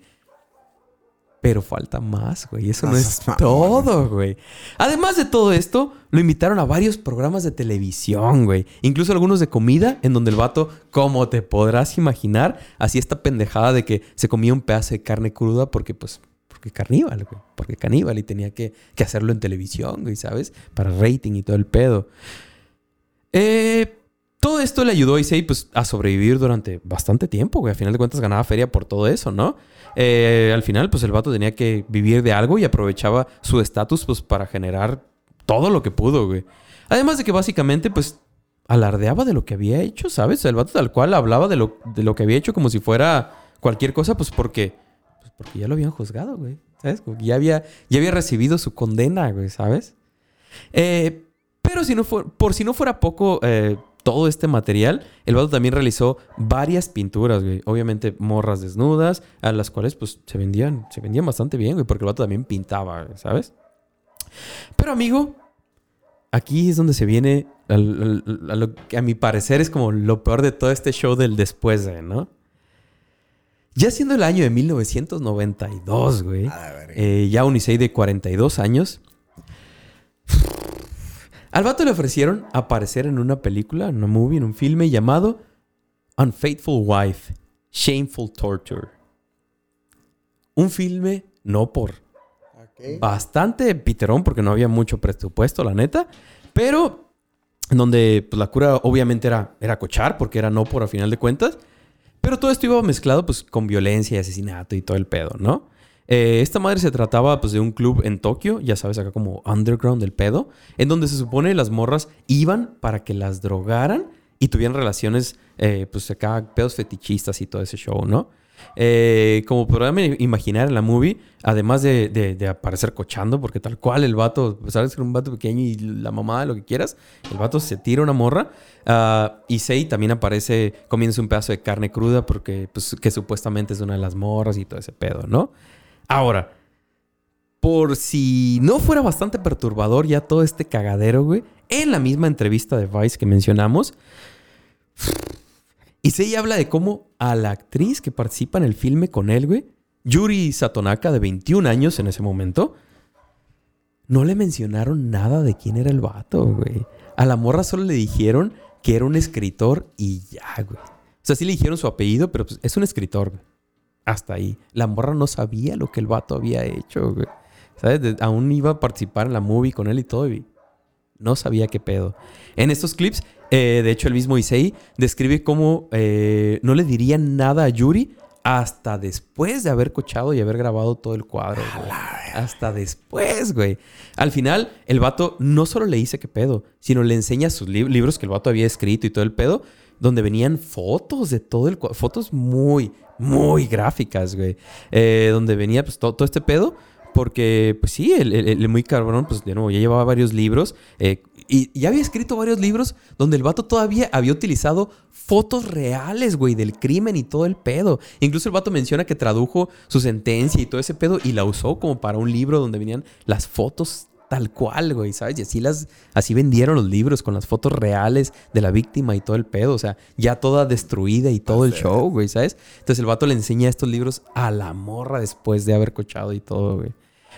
Pero falta más, güey. Eso no, No es todo, güey. Además de todo esto, lo invitaron a varios programas de televisión, güey. Incluso algunos de comida, en donde el vato, como te podrás imaginar, hacía esta pendejada de que se comía un pedazo de carne cruda porque, pues, porque carníbal, güey. Porque caníbal y tenía que, que hacerlo en televisión, güey, ¿sabes? Para rating y todo el pedo. Eh, todo esto le ayudó a Issei pues, a sobrevivir durante bastante tiempo, güey. A final de cuentas ganaba feria por todo eso, ¿no? Eh, al final, pues el vato tenía que vivir de algo y aprovechaba su estatus pues para generar todo lo que pudo, güey. Además de que básicamente, pues, alardeaba de lo que había hecho, ¿sabes? El vato tal cual hablaba de lo, de lo que había hecho como si fuera cualquier cosa, pues porque, pues porque ya lo habían juzgado, güey. ¿Sabes? Ya había, ya había recibido su condena, güey, ¿sabes? Eh, pero si no por si no fuera poco eh, todo este material, el vato también realizó varias pinturas, güey. Obviamente morras desnudas, a las cuales pues se vendían, se vendían bastante bien, güey, porque el vato también pintaba, ¿sabes? Pero amigo, aquí es donde se viene a lo que a mi parecer es como lo peor de todo este show del después de, ¿no? Ya siendo el año de 1992, güey. Eh, ya un Issei de 42 años. Al vato le ofrecieron aparecer en una película, en una movie, en un filme llamado Unfaithful Wife, Shameful Torture. Un filme no por bastante piterón porque no había mucho presupuesto, la neta, pero en donde pues, la cura obviamente era, era cochar porque era no por a final de cuentas, pero todo esto iba mezclado pues con violencia y asesinato y todo el pedo, ¿no? Eh, esta madre se trataba pues de un club en Tokio, ya sabes, acá como underground del pedo, en donde se supone las morras iban para que las drogaran y tuvieran relaciones, eh, pues acá pedos fetichistas y todo ese show, ¿no? Eh, como podrán imaginar en la movie, además de, de- aparecer cochando, porque tal cual el vato, pues, sabes que era un vato pequeño y la mamá, lo que quieras, el vato se tira una morra. ah, y Sei también aparece comiéndose un pedazo de carne cruda porque, pues, que supuestamente es una de las morras y todo ese pedo, ¿no? Ahora, por si no fuera bastante perturbador ya todo este cagadero, güey, en la misma entrevista de Vice que mencionamos, Issei habla de cómo a la actriz que participa en el filme con él, güey, Yuri Satonaka, de 21 años en ese momento, no le mencionaron nada de quién era el vato, güey. A la morra solo le dijeron que era un escritor y ya, güey. O sea, sí le dijeron su apellido, pero pues, es un escritor, güey. Hasta ahí. La morra no sabía lo que el vato había hecho, güey. ¿Sabes? De- aún iba a participar en la movie con él y todo, y no sabía qué pedo. En estos clips, eh, de hecho, el mismo Issei describe cómo eh, no le dirían nada a Yuri hasta después de haber cochado y haber grabado todo el cuadro. güey. Hasta después, güey. Al final, el vato no solo le dice qué pedo, sino le enseña sus lib- libros que el vato había escrito y todo el pedo, donde venían fotos de todo el. Fotos muy, muy gráficas, güey. Eh, donde venía pues todo, todo este pedo. Porque, pues sí, el, el- el muy cabrón, pues de nuevo, ya llevaba varios libros. eh, y ya había escrito varios libros donde el vato todavía había utilizado fotos reales, güey, del crimen y todo el pedo. Incluso el vato menciona que tradujo su sentencia y todo ese pedo y la usó como para un libro donde venían las fotos tal cual, güey, ¿sabes? Y así las, así vendieron los libros con las fotos reales de la víctima y todo el pedo. O sea, ya toda destruida y todo el show, güey, ¿sabes? Entonces el vato le enseña estos libros a la morra después de haber cochado y todo, güey.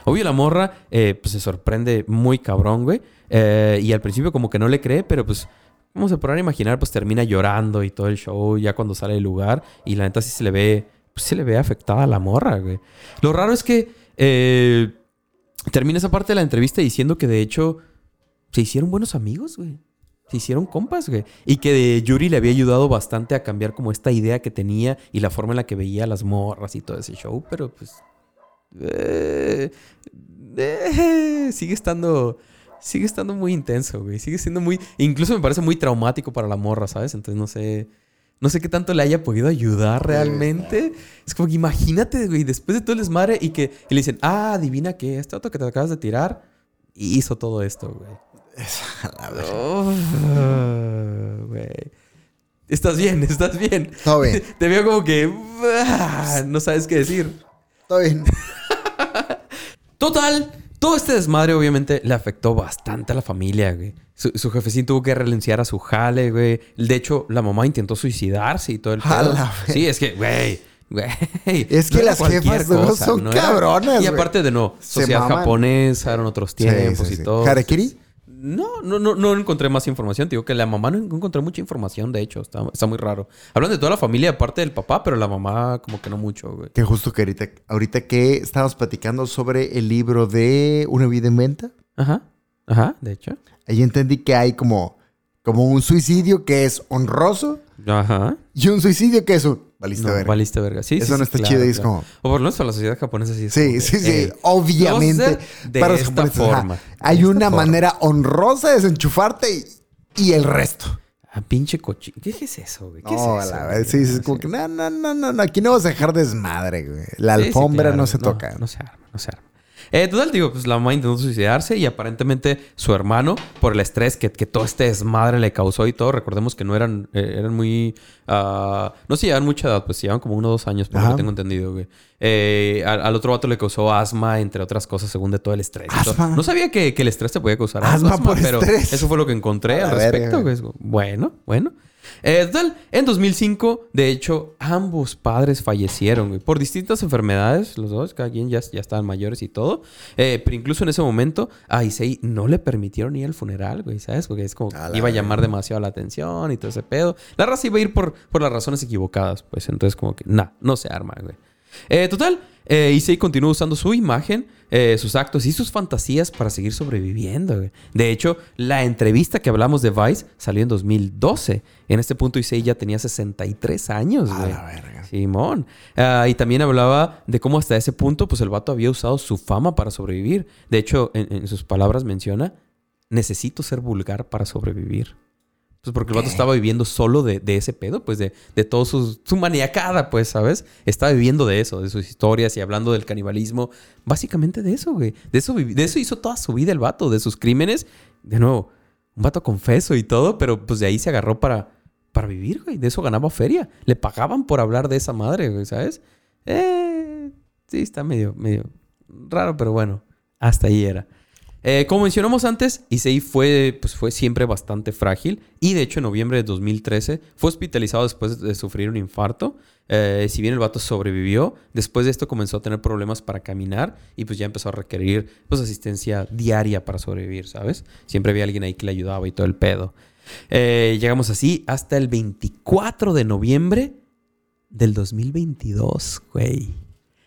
Obvio, la morra, eh, pues se sorprende muy cabrón, güey. Eh, y al principio como que no le cree, pero pues, ¿cómo se podrán imaginar? Pues termina llorando y todo el show ya cuando sale del lugar. Y la neta sí se le ve, pues se le ve afectada a la morra, güey. Lo raro es que eh, termina esa parte de la entrevista diciendo que de hecho se hicieron buenos amigos, güey. Se hicieron compas, güey. Y que de Yuri le había ayudado bastante a cambiar como esta idea que tenía y la forma en la que veía las morras y todo ese show. Pero pues eh, eh, sigue estando. Sigue estando muy intenso, güey. Sigue siendo muy. Incluso me parece muy traumático para la morra, ¿sabes? Entonces no sé. No sé qué tanto le haya podido ayudar realmente. Es como que imagínate, güey, después de todo el desmadre y que y le dicen, ah, adivina qué, este auto que te acabas de tirar hizo todo esto, güey. Oh, güey. Estás bien, estás bien. Todo bien. Te veo como que ah, no sabes qué decir. Todo bien. Total, todo este desmadre obviamente le afectó bastante a la familia, güey. Su, su jefecín tuvo que renunciar a su jale, güey. De hecho, la mamá intentó suicidarse y todo el pedo. la vez. Sí, es que, güey, güey. Es que era las jefas luego son no cabronas, Y aparte de no, sociedad japonesa, eran otros tiempos Sí, sí, y todo. ¿Harakiri? No, no, no, no encontré más información. Te digo que la mamá no encontré mucha información, de hecho. Está, está muy raro. Hablan de toda la familia, aparte del papá, pero la mamá como que no mucho, güey. Que justo que ahorita, ahorita que estábamos platicando sobre el libro de Una vida en venta, Ajá, ajá, de hecho. ahí entendí que hay como, como un suicidio que es honroso Ajá. y un suicidio que es un valiste No, verga. valiste verga. Sí, Eso sí, no sí, está claro, chido y es claro. como- O por lo menos para la sociedad japonesa sí es Sí, como sí, sí. "Ey, Obviamente. a de para los esta japoneses, ajá. forma, Hay esta una forma. manera honrosa de desenchufarte y, y el resto. Ah, pinche coche. ¿Qué es eso, güey? ¿Qué No, es a eso? la. Sí, es como que no, no, no, no, no. Aquí no vas a dejar desmadre, güey. La Sí, sí, alfombra claro. no se toca. No se arma, no se arma. Eh, total, digo, pues la mamá intentó suicidarse y aparentemente su hermano, por el estrés que, que todo este desmadre le causó y todo, recordemos que no eran, eh, eran muy... ah, no se llevaban mucha edad, pues se llevaban como uno o dos años, por lo que tengo entendido, güey. Eh, al, al otro vato le causó asma, entre otras cosas, según de todo el estrés. ¿Asma? No sabía que, que el estrés te podía causar Asma por pero estrés. eso fue lo que encontré A al verga, respecto, güey. Bueno, bueno. Eh, total, en 2005, de hecho, ambos padres fallecieron, güey, por distintas enfermedades, los dos, cada quien ya, ya estaban mayores y todo. Eh, pero incluso en ese momento, a Issei no le permitieron ir al funeral, güey, ¿sabes? Porque es como que A iba a llamar demasiado la atención y todo ese pedo. La raza iba a ir por, por las razones equivocadas, pues entonces como que, nah, no se arma, güey. Eh, total, eh, Issei continuó usando su imagen, eh, sus actos y sus fantasías para seguir sobreviviendo. güey. De hecho, la entrevista que hablamos de Vice salió en 2012. En este punto Issei ya tenía 63 años, A güey. la verga. Simón. Ah, y también hablaba de cómo hasta ese punto, pues el vato había usado su fama para sobrevivir. De hecho, en, en sus palabras menciona, necesito ser vulgar para sobrevivir. Pues porque el vato estaba viviendo solo de, de ese pedo, pues de, de todo su, su maniacada, pues, ¿sabes? Estaba viviendo de eso, de sus historias y hablando del canibalismo. Básicamente de eso, güey. De eso, de eso hizo toda su vida el vato, de sus crímenes. De nuevo, un vato confeso y todo, pero pues de ahí se agarró para, para vivir, güey. De eso ganaba feria. Le pagaban por hablar de esa madre, güey, ¿sabes? Eh, sí, está medio, medio raro, pero bueno, hasta ahí era. Eh, como mencionamos antes, Issei fue, pues, fue siempre bastante frágil y de hecho en noviembre de 2013 fue hospitalizado después de sufrir un infarto. Eh, si bien el vato sobrevivió, después de esto comenzó a tener problemas para caminar y pues ya empezó a requerir pues asistencia diaria para sobrevivir, ¿sabes? Siempre había alguien ahí que le ayudaba y todo el pedo. Eh, llegamos así hasta el 24 de noviembre del 2022, güey.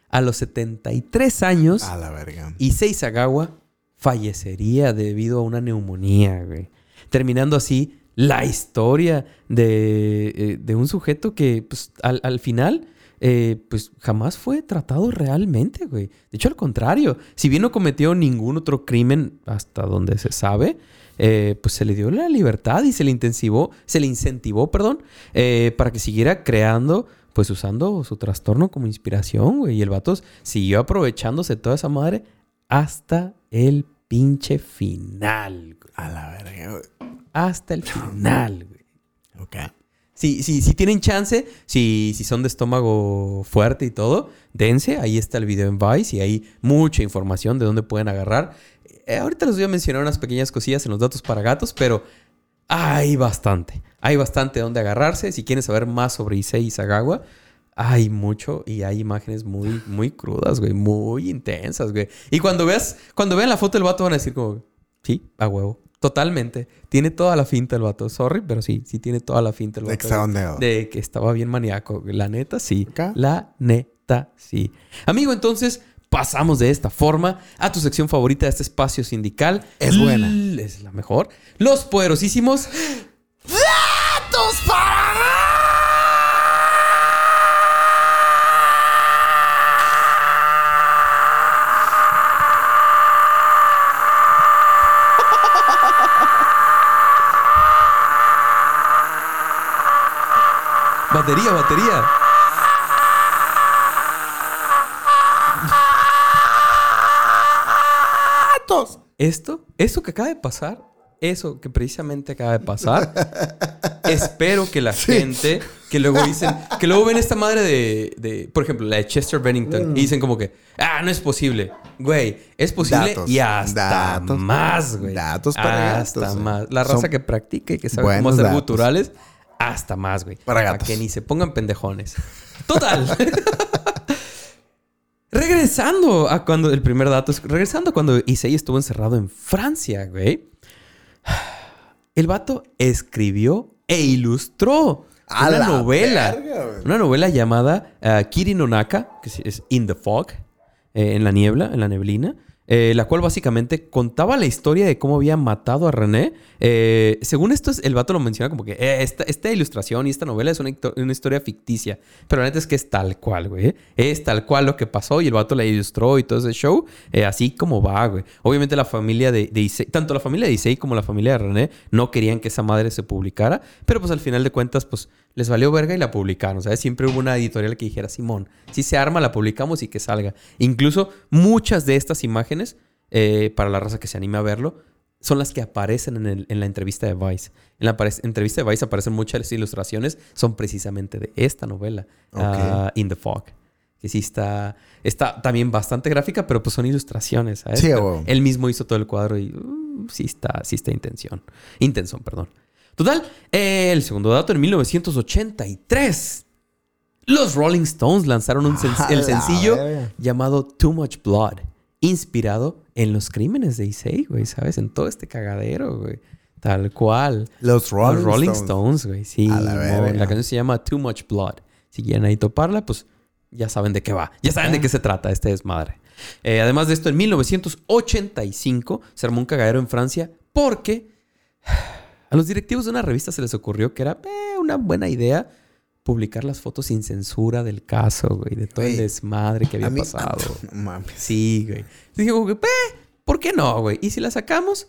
A los 73 años, A la verga. Issei Sagawa fallecería debido a una neumonía, güey. Terminando así la historia de, eh, de un sujeto que, pues, al, al final, eh, pues, jamás fue tratado realmente, güey. De hecho, al contrario. Si bien no cometió ningún otro crimen hasta donde se sabe, eh, pues se le dio la libertad y se le intensivó, se le incentivó, perdón, para que siguiera creando, pues usando su trastorno como inspiración, güey. Y el vato siguió aprovechándose toda esa madre hasta el pinche final, güey. A la verga, güey. Hasta el final, güey. Ok. Si, si, si tienen chance, si, si son de estómago fuerte y todo, dense. Ahí está el video en Vice y hay mucha información de dónde pueden agarrar. eh, ahorita les voy a mencionar unas pequeñas cosillas en los datos para gatos, pero hay bastante. Hay bastante donde agarrarse. Si quieren saber más sobre Issei Isagawa, hay mucho y hay imágenes muy, muy crudas, güey. Muy intensas, güey. Y cuando veas, cuando vean la foto del vato van a decir como, sí, a huevo. Totalmente. Tiene toda la finta el vato. Sorry, pero sí, sí tiene toda la finta el vato. De que estaba bien maníaco. La neta, sí. Acá. La neta, sí. Amigo, entonces pasamos de esta forma a tu sección favorita de este espacio sindical. Es buena. L- Es la mejor. Los poderosísimos datos para Batería, batería. Esto, esto que acaba de pasar, eso que precisamente acaba de pasar, espero que la gente que luego dicen, que luego ven esta madre de, de, por ejemplo, la de Chester Bennington y dicen como que, ah, no es posible. Güey, es posible Datos. y hasta Datos. más, güey. Datos para Hasta gatos, más. eh. La raza que practica y que sabe cómo hacer datos. guturales, hasta más, güey. Para gatos. que ni se pongan pendejones. Total. regresando a cuando el primer dato es regresando a cuando Issei estuvo encerrado en Francia, güey. El vato escribió e ilustró A una la novela. verga, una novela llamada uh, Kiri que es In the Fog, eh, en la niebla, en la neblina. Eh, la cual básicamente contaba la historia de cómo había matado a René. Eh, según esto, es- el vato lo menciona como que eh, esta, esta ilustración y esta novela es una, historia ficticia. Pero la neta es que es tal cual, güey. Es tal cual lo que pasó y el vato la ilustró y todo ese show. así como va, güey. Obviamente la familia de, de Issei, tanto la familia de Issei como la familia de René no querían que esa madre se publicara. Pero pues al final de cuentas, pues les valió verga y la publicaron. ¿sabes? Siempre hubo una editorial que dijera, Simón, si se arma, la publicamos y que salga. Incluso muchas de estas imágenes, eh, para la raza que se anime a verlo, son las que aparecen en, el- en la entrevista de Vice. En la entrevista de Vice aparecen muchas ilustraciones, son precisamente de esta novela, ah, In the Fog. Que sí está, está también bastante gráfica, pero pues son ilustraciones, él mismo hizo todo el cuadro y uh, sí está, sí está intención. Intención, perdón. Total, eh, el segundo dato, en 1983, los Rolling Stones lanzaron un sen- A el sencillo llamado Too Much Blood, inspirado en los crímenes de Issei, güey, ¿sabes? En todo este cagadero, güey. Tal cual. Los Rolling, los Rolling Stones. Güey, sí. La canción se llama Too Much Blood. Si quieren ahí toparla, pues ya saben de qué va. Ya saben de Ah. qué se trata este desmadre. Eh, además de esto, en 1985 se armó un cagadero en Francia porque a los directivos de una revista se les ocurrió que era eh, una buena idea publicar las fotos sin censura del caso, güey, de todo el Güey, desmadre que había mí- pasado. No mames. Sí, güey. Dije "Eh, ¿por qué no, güey? Y si la sacamos,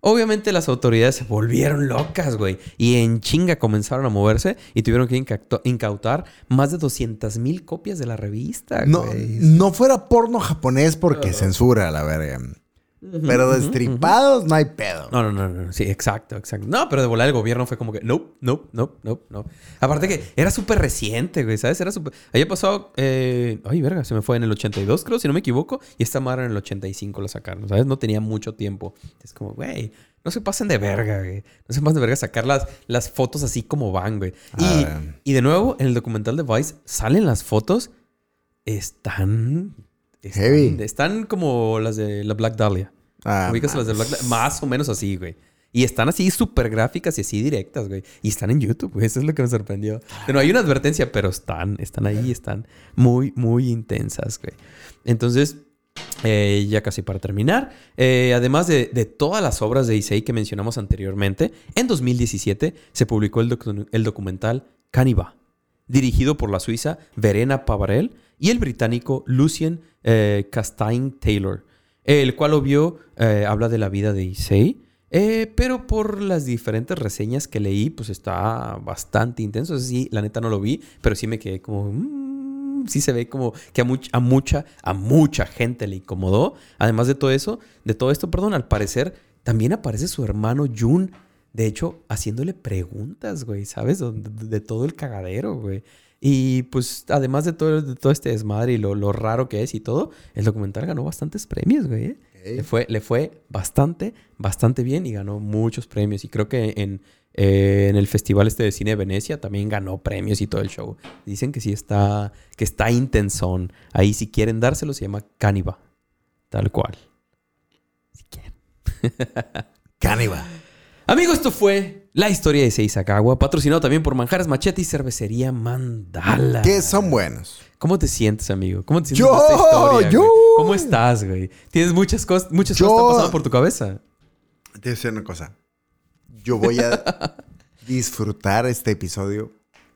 obviamente las autoridades se volvieron locas, güey. Y en chinga comenzaron a moverse y tuvieron que incautar más de 200 mil copias de la revista, No, güey. no fuera porno japonés porque censura la verga. Pero destripados no hay pedo. No, no, no, no. Sí, exacto, exacto. No, pero de volar el gobierno fue como que, nope, nope, nope, nope, no. Aparte que era súper reciente, güey, ¿sabes? Era súper... Había pasado... eh, Ay, verga, se me fue en el 82, creo, si no me equivoco. Y esta madre en el 85 la sacaron, ¿sabes? No tenía mucho tiempo. Es como, güey, no se pasen de verga, güey. No se pasen de verga sacar las, las fotos así como van, güey. Y, Ah. y de nuevo, en el documental de Vice salen las fotos. Están... Están, Heavy. están como las de la Black Dahlia. Ah, Ubicas las de Black Dahlia? Más o menos así, güey. Y están así súper gráficas y así directas, güey. Y están en YouTube, güey. Eso es lo que me sorprendió. Pero hay una advertencia, pero están, están ahí, están muy, muy intensas, güey. Entonces, eh, ya casi para terminar. eh, además de, de todas las obras de Issei que mencionamos anteriormente, en 2017 se publicó el, docu- el documental Caniba, dirigido por la suiza Verena Pavarel y el británico Lucien eh, Castaigne Taylor, el cual obvio eh, habla de la vida de Issei. eh, pero por las diferentes reseñas que leí, pues está bastante intenso. Sí, la neta no lo vi, pero sí me quedé como... mm, sí se ve como que a, a mucha, a mucha gente le incomodó. Además de todo eso, de todo esto, perdón, al parecer también aparece su hermano Jun. De hecho, haciéndole preguntas, güey, ¿sabes? De todo el cagadero, güey. Y pues, además de todo, de todo este desmadre y lo, lo raro que es y todo, el documental ganó bastantes premios, güey. ¿eh? Le fue, le fue bastante, bastante bien y ganó muchos premios. Y creo que en, eh, en el Festival este de Cine de Venecia también ganó premios y todo el show. Dicen que sí está, que está intensón. Ahí si quieren dárselo se llama Caniba. Tal cual. Si quieren. Cániba. Amigo, esto fue la historia de Seisakawa, patrocinado también por Manjares Machete y Cervecería Mandala. Que son buenos. ¿Cómo te sientes, amigo? ¿Cómo te sientes Yo, esta historia? yo. ¿Cómo estás, güey? Tienes muchas cosas, muchas Yo- cosas pasando por tu cabeza. Te voy a decir una cosa. Yo voy a disfrutar este episodio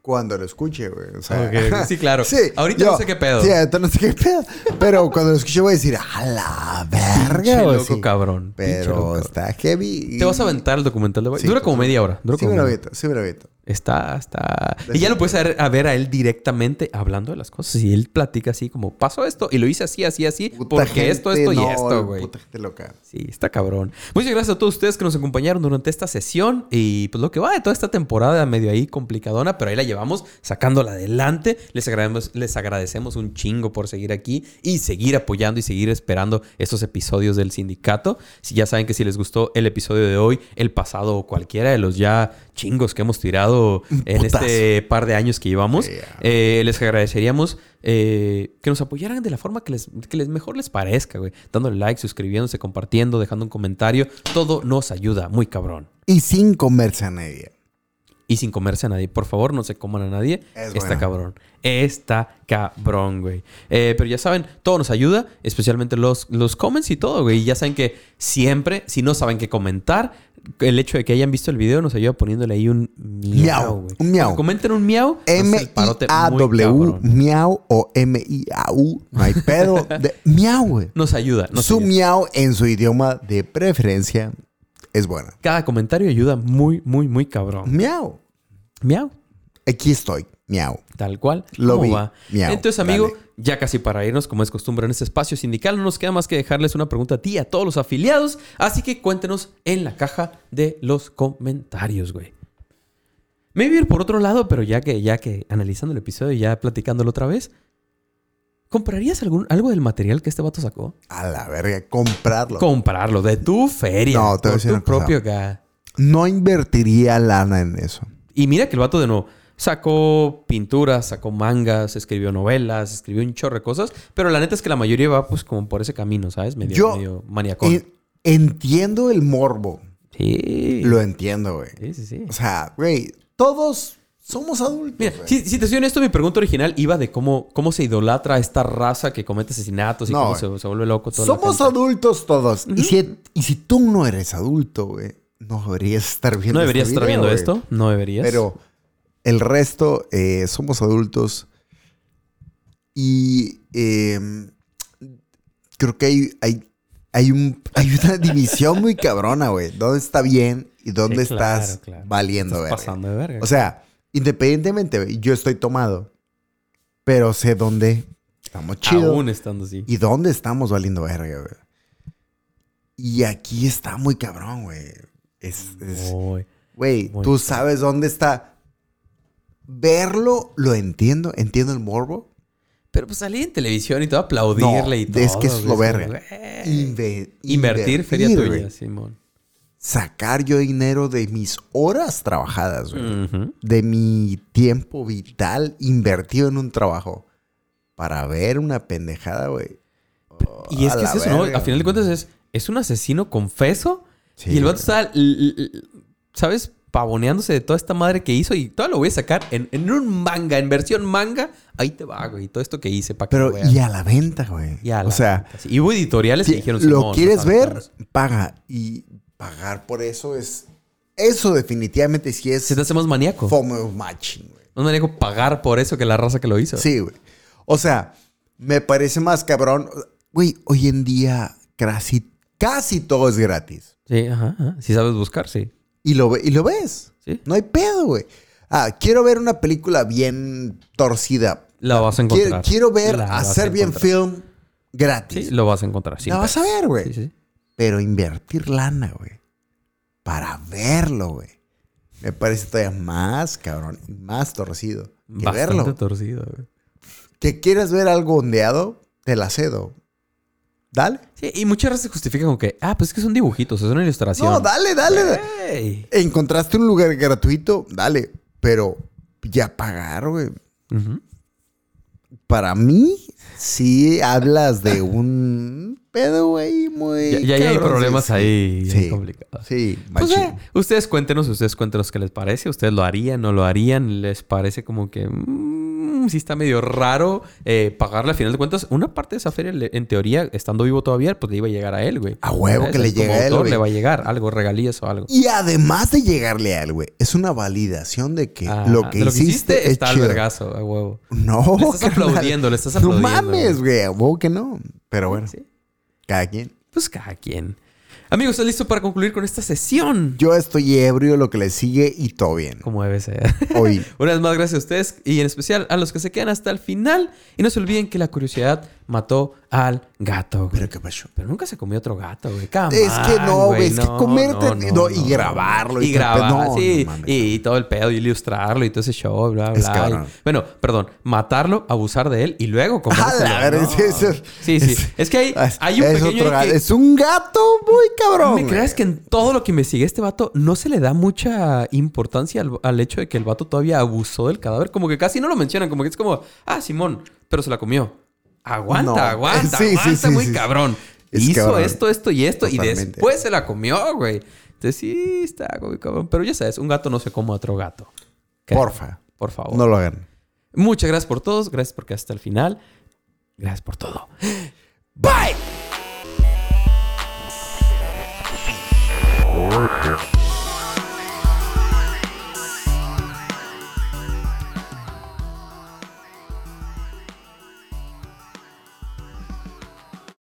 cuando lo escuche, güey. O sea. Sí, claro. Ahorita no sé qué pedo. Sí, ahorita no sé qué pedo. Pero cuando lo escuche voy a decir, a la verga, güey. loco, sí. cabrón. Loco, Pero está heavy. y- Te vas a aventar el documental de Dura como media hora. Dura Sí como me lo media- sí me lo aviento. Está, está. Y ya lo puedes ver, a ver a él directamente hablando de las cosas. Y él platica así como, pasó esto y lo hice así, así, así. Puta porque esto, gente, esto y no, esto, güey. Puta gente loca. Sí, está cabrón. Muchas gracias a todos ustedes que nos acompañaron durante esta sesión y pues lo que va de toda esta temporada medio ahí complicadona, pero ahí la llevamos sacándola adelante. Les agradecemos, les agradecemos un chingo por seguir aquí y seguir apoyando y seguir esperando estos episodios del sindicato. Si ya saben que si les gustó el episodio de hoy, el pasado o cualquiera de los ya chingos que hemos tirado en putazo. este par de años que llevamos, Yeah. eh, les agradeceríamos eh, que nos apoyaran de la forma que les, que les mejor les parezca, güey. Dándole like, suscribiéndose, compartiendo, dejando un comentario. Todo nos ayuda, muy cabrón. Y sin comerse a nadie. Y sin comerse a nadie. Por favor, no se coman a nadie. Es Está bueno. cabrón. Está cabrón, güey. Eh, pero ya saben, todo nos ayuda, especialmente los, los comments y todo, güey. Y ya saben que siempre, si no saben qué comentar, el hecho de que hayan visto el video nos ayuda poniéndole ahí un miau, güey. un miau. Comenten un miau. M-I-A-W, miau o M-I-A-U. No hay pedo. De, miau, güey. Nos ayuda. Nos Su ayuda. miau en su idioma de preferencia es buena. Cada comentario ayuda muy, muy, muy cabrón. Miau. Miau. Aquí estoy. Miau. Tal cual. Lo ¿Cómo vi. Miau. Entonces, amigo, Dale. Ya casi para irnos, como es costumbre en este espacio sindical, no nos queda más que dejarles una pregunta a ti y a todos los afiliados. Así que cuéntenos en la caja de los comentarios, güey. Ir por otro lado, pero ya que, ya que analizando el episodio y ya platicándolo otra vez, ¿comprarías algún, algo del material que este vato sacó? A la verga. Comprarlo. Comprarlo, de tu feria. No, te voy a decir tu propio acá. no invertiría lana en eso. Y mira que el vato de nuevo sacó pinturas, sacó mangas, escribió novelas, escribió un chorro de cosas. Pero la neta es que la mayoría va pues como por ese camino, ¿sabes? Medio, Yo- medio maniacón. En- entiendo el morbo. Sí. Lo entiendo, güey. Sí, sí, sí. O sea, güey, todos somos adultos. Mira, si, si te soy honesto, mi pregunta original iba de cómo, cómo se idolatra esta raza que comete asesinatos y No, cómo se, se vuelve loco toda la Somos adultos todos. y, si, y si tú no eres adulto, güey, no deberías estar viendo No deberías este estar video, viendo esto. No deberías. Pero el resto eh, somos adultos. Y eh, creo que hay, hay, hay, un, hay una división muy cabrona, güey. ¿Dónde está bien y dónde Sí, claro, estás claro. valiendo, Estás verga? pasando de verga. O sea, independientemente, yo estoy tomado. Pero sé dónde estamos chido. aún estando así. ¿Y dónde estamos valiendo verga, güey? Y aquí está muy cabrón, güey. Es, es- Muy. güey, tú sabes dónde está. Verlo, lo entiendo, entiendo el morbo. Pero pues salir en televisión y todo, aplaudirle No, y todo. es que es lo verga. Invertir feria tuya, Simón. Sacar yo dinero de mis horas trabajadas, güey. De mi tiempo vital invertido en un trabajo. Para ver una pendejada, güey. Y es que es eso, ¿no? A final de cuentas es, es un asesino confeso. Sí, y el vato está, ¿sabes? Pavoneándose de toda esta madre que hizo. Y todo lo voy a sacar en, en un manga, en versión manga. Ahí te va, güey. Todo esto que hice para que Pero, y a la venta, güey. Y a la o sea, venta, sí. Y hubo editoriales que si dijeron... lo "Simón, quieres ver, aventamos". paga. Y pagar por eso es. Eso definitivamente sí es. Se te hace más maníaco. FOMO matching, güey. Más maníaco pagar por eso que la raza que lo hizo. Sí, güey. O sea, me parece más cabrón. Güey, hoy en día casi, casi todo es gratis. Sí, ajá, ajá. Si sabes buscar, sí. Y lo, y lo ves. Sí. No hay pedo, güey. Ah, quiero ver una película bien torcida. La vas a encontrar. quiero ver La hacer bien film gratis. Sí, lo vas a encontrar. La vas a ver, güey. Sí, sí. Pero invertir lana, güey. Para verlo, güey. Me parece todavía más cabrón más torcido que Bastante verlo. torcido, güey. Que quieres ver algo ondeado, te la cedo. Dale. Sí, y muchas veces se justifica con que, ah, pues es que son dibujitos, es una ilustración. No, dale, dale. Encontraste un lugar gratuito, dale. Pero ya pagar, güey. Para mí, sí hablas de un pedo, güey, muy. Ya, ya- ya hay problemas ahí Sí. complicados. Sí, Pues, eh, ustedes cuéntenos, ustedes cuéntenos qué les parece. ¿Ustedes lo harían, no lo harían? ¿Les parece como que mm, sí está medio raro eh, pagarle al final de cuentas? Una parte de esa feria, en teoría, estando vivo todavía, pues le iba a llegar a él, güey. A huevo ¿Sabes? que le llega a él, güey. Le va a llegar algo, regalías o algo. Y además de llegarle a él, güey, es una validación de que Ah, lo que de hiciste, es está al vergazo, a huevo. No, Le estás carnal. aplaudiendo, le estás aplaudiendo, No mames, güey. güey, a huevo que no. Pero bueno, Sí. cada quien. Pues cada quien. Amigos, ¿estás listo para concluir con esta sesión? Yo estoy ebrio, lo que le sigue y todo bien. Como debe ser. Hoy. Una vez más, gracias a ustedes y en especial a los que se quedan hasta el final. Y no se olviden que la curiosidad mató al gato, güey. Pero qué pasó. Pero nunca se comió otro gato, güey. Come Es que no, güey, es que comerte- no, y grabarlo y Y todo el pedo. sí. y, todo el pedo, y ilustrarlo y todo ese show, bla, Es bla. Y- bueno, perdón, matarlo, abusar de él y luego No. sí, Sí. Es, que hay, es- hay un pequeño... otro gato. que- Es un gato muy cabrón. ¿Me crees que en todo lo que investigué este vato no se le da mucha importancia al, al hecho de que el vato todavía abusó del cadáver? Como que casi no lo mencionan, como que es como, ah, Simón, pero se la comió. Aguanta, No. aguanta, Sí, aguanta sí, muy sí. cabrón. Es Hizo cabrón. esto, esto y esto y después se la comió, güey. Entonces sí, está muy cabrón. Pero ya sabes, un gato no se come a otro gato. ¿Qué? Porfa, Por favor. no lo hagan. Muchas gracias por todos. Gracias porque hasta el final. Gracias por todo. Bye.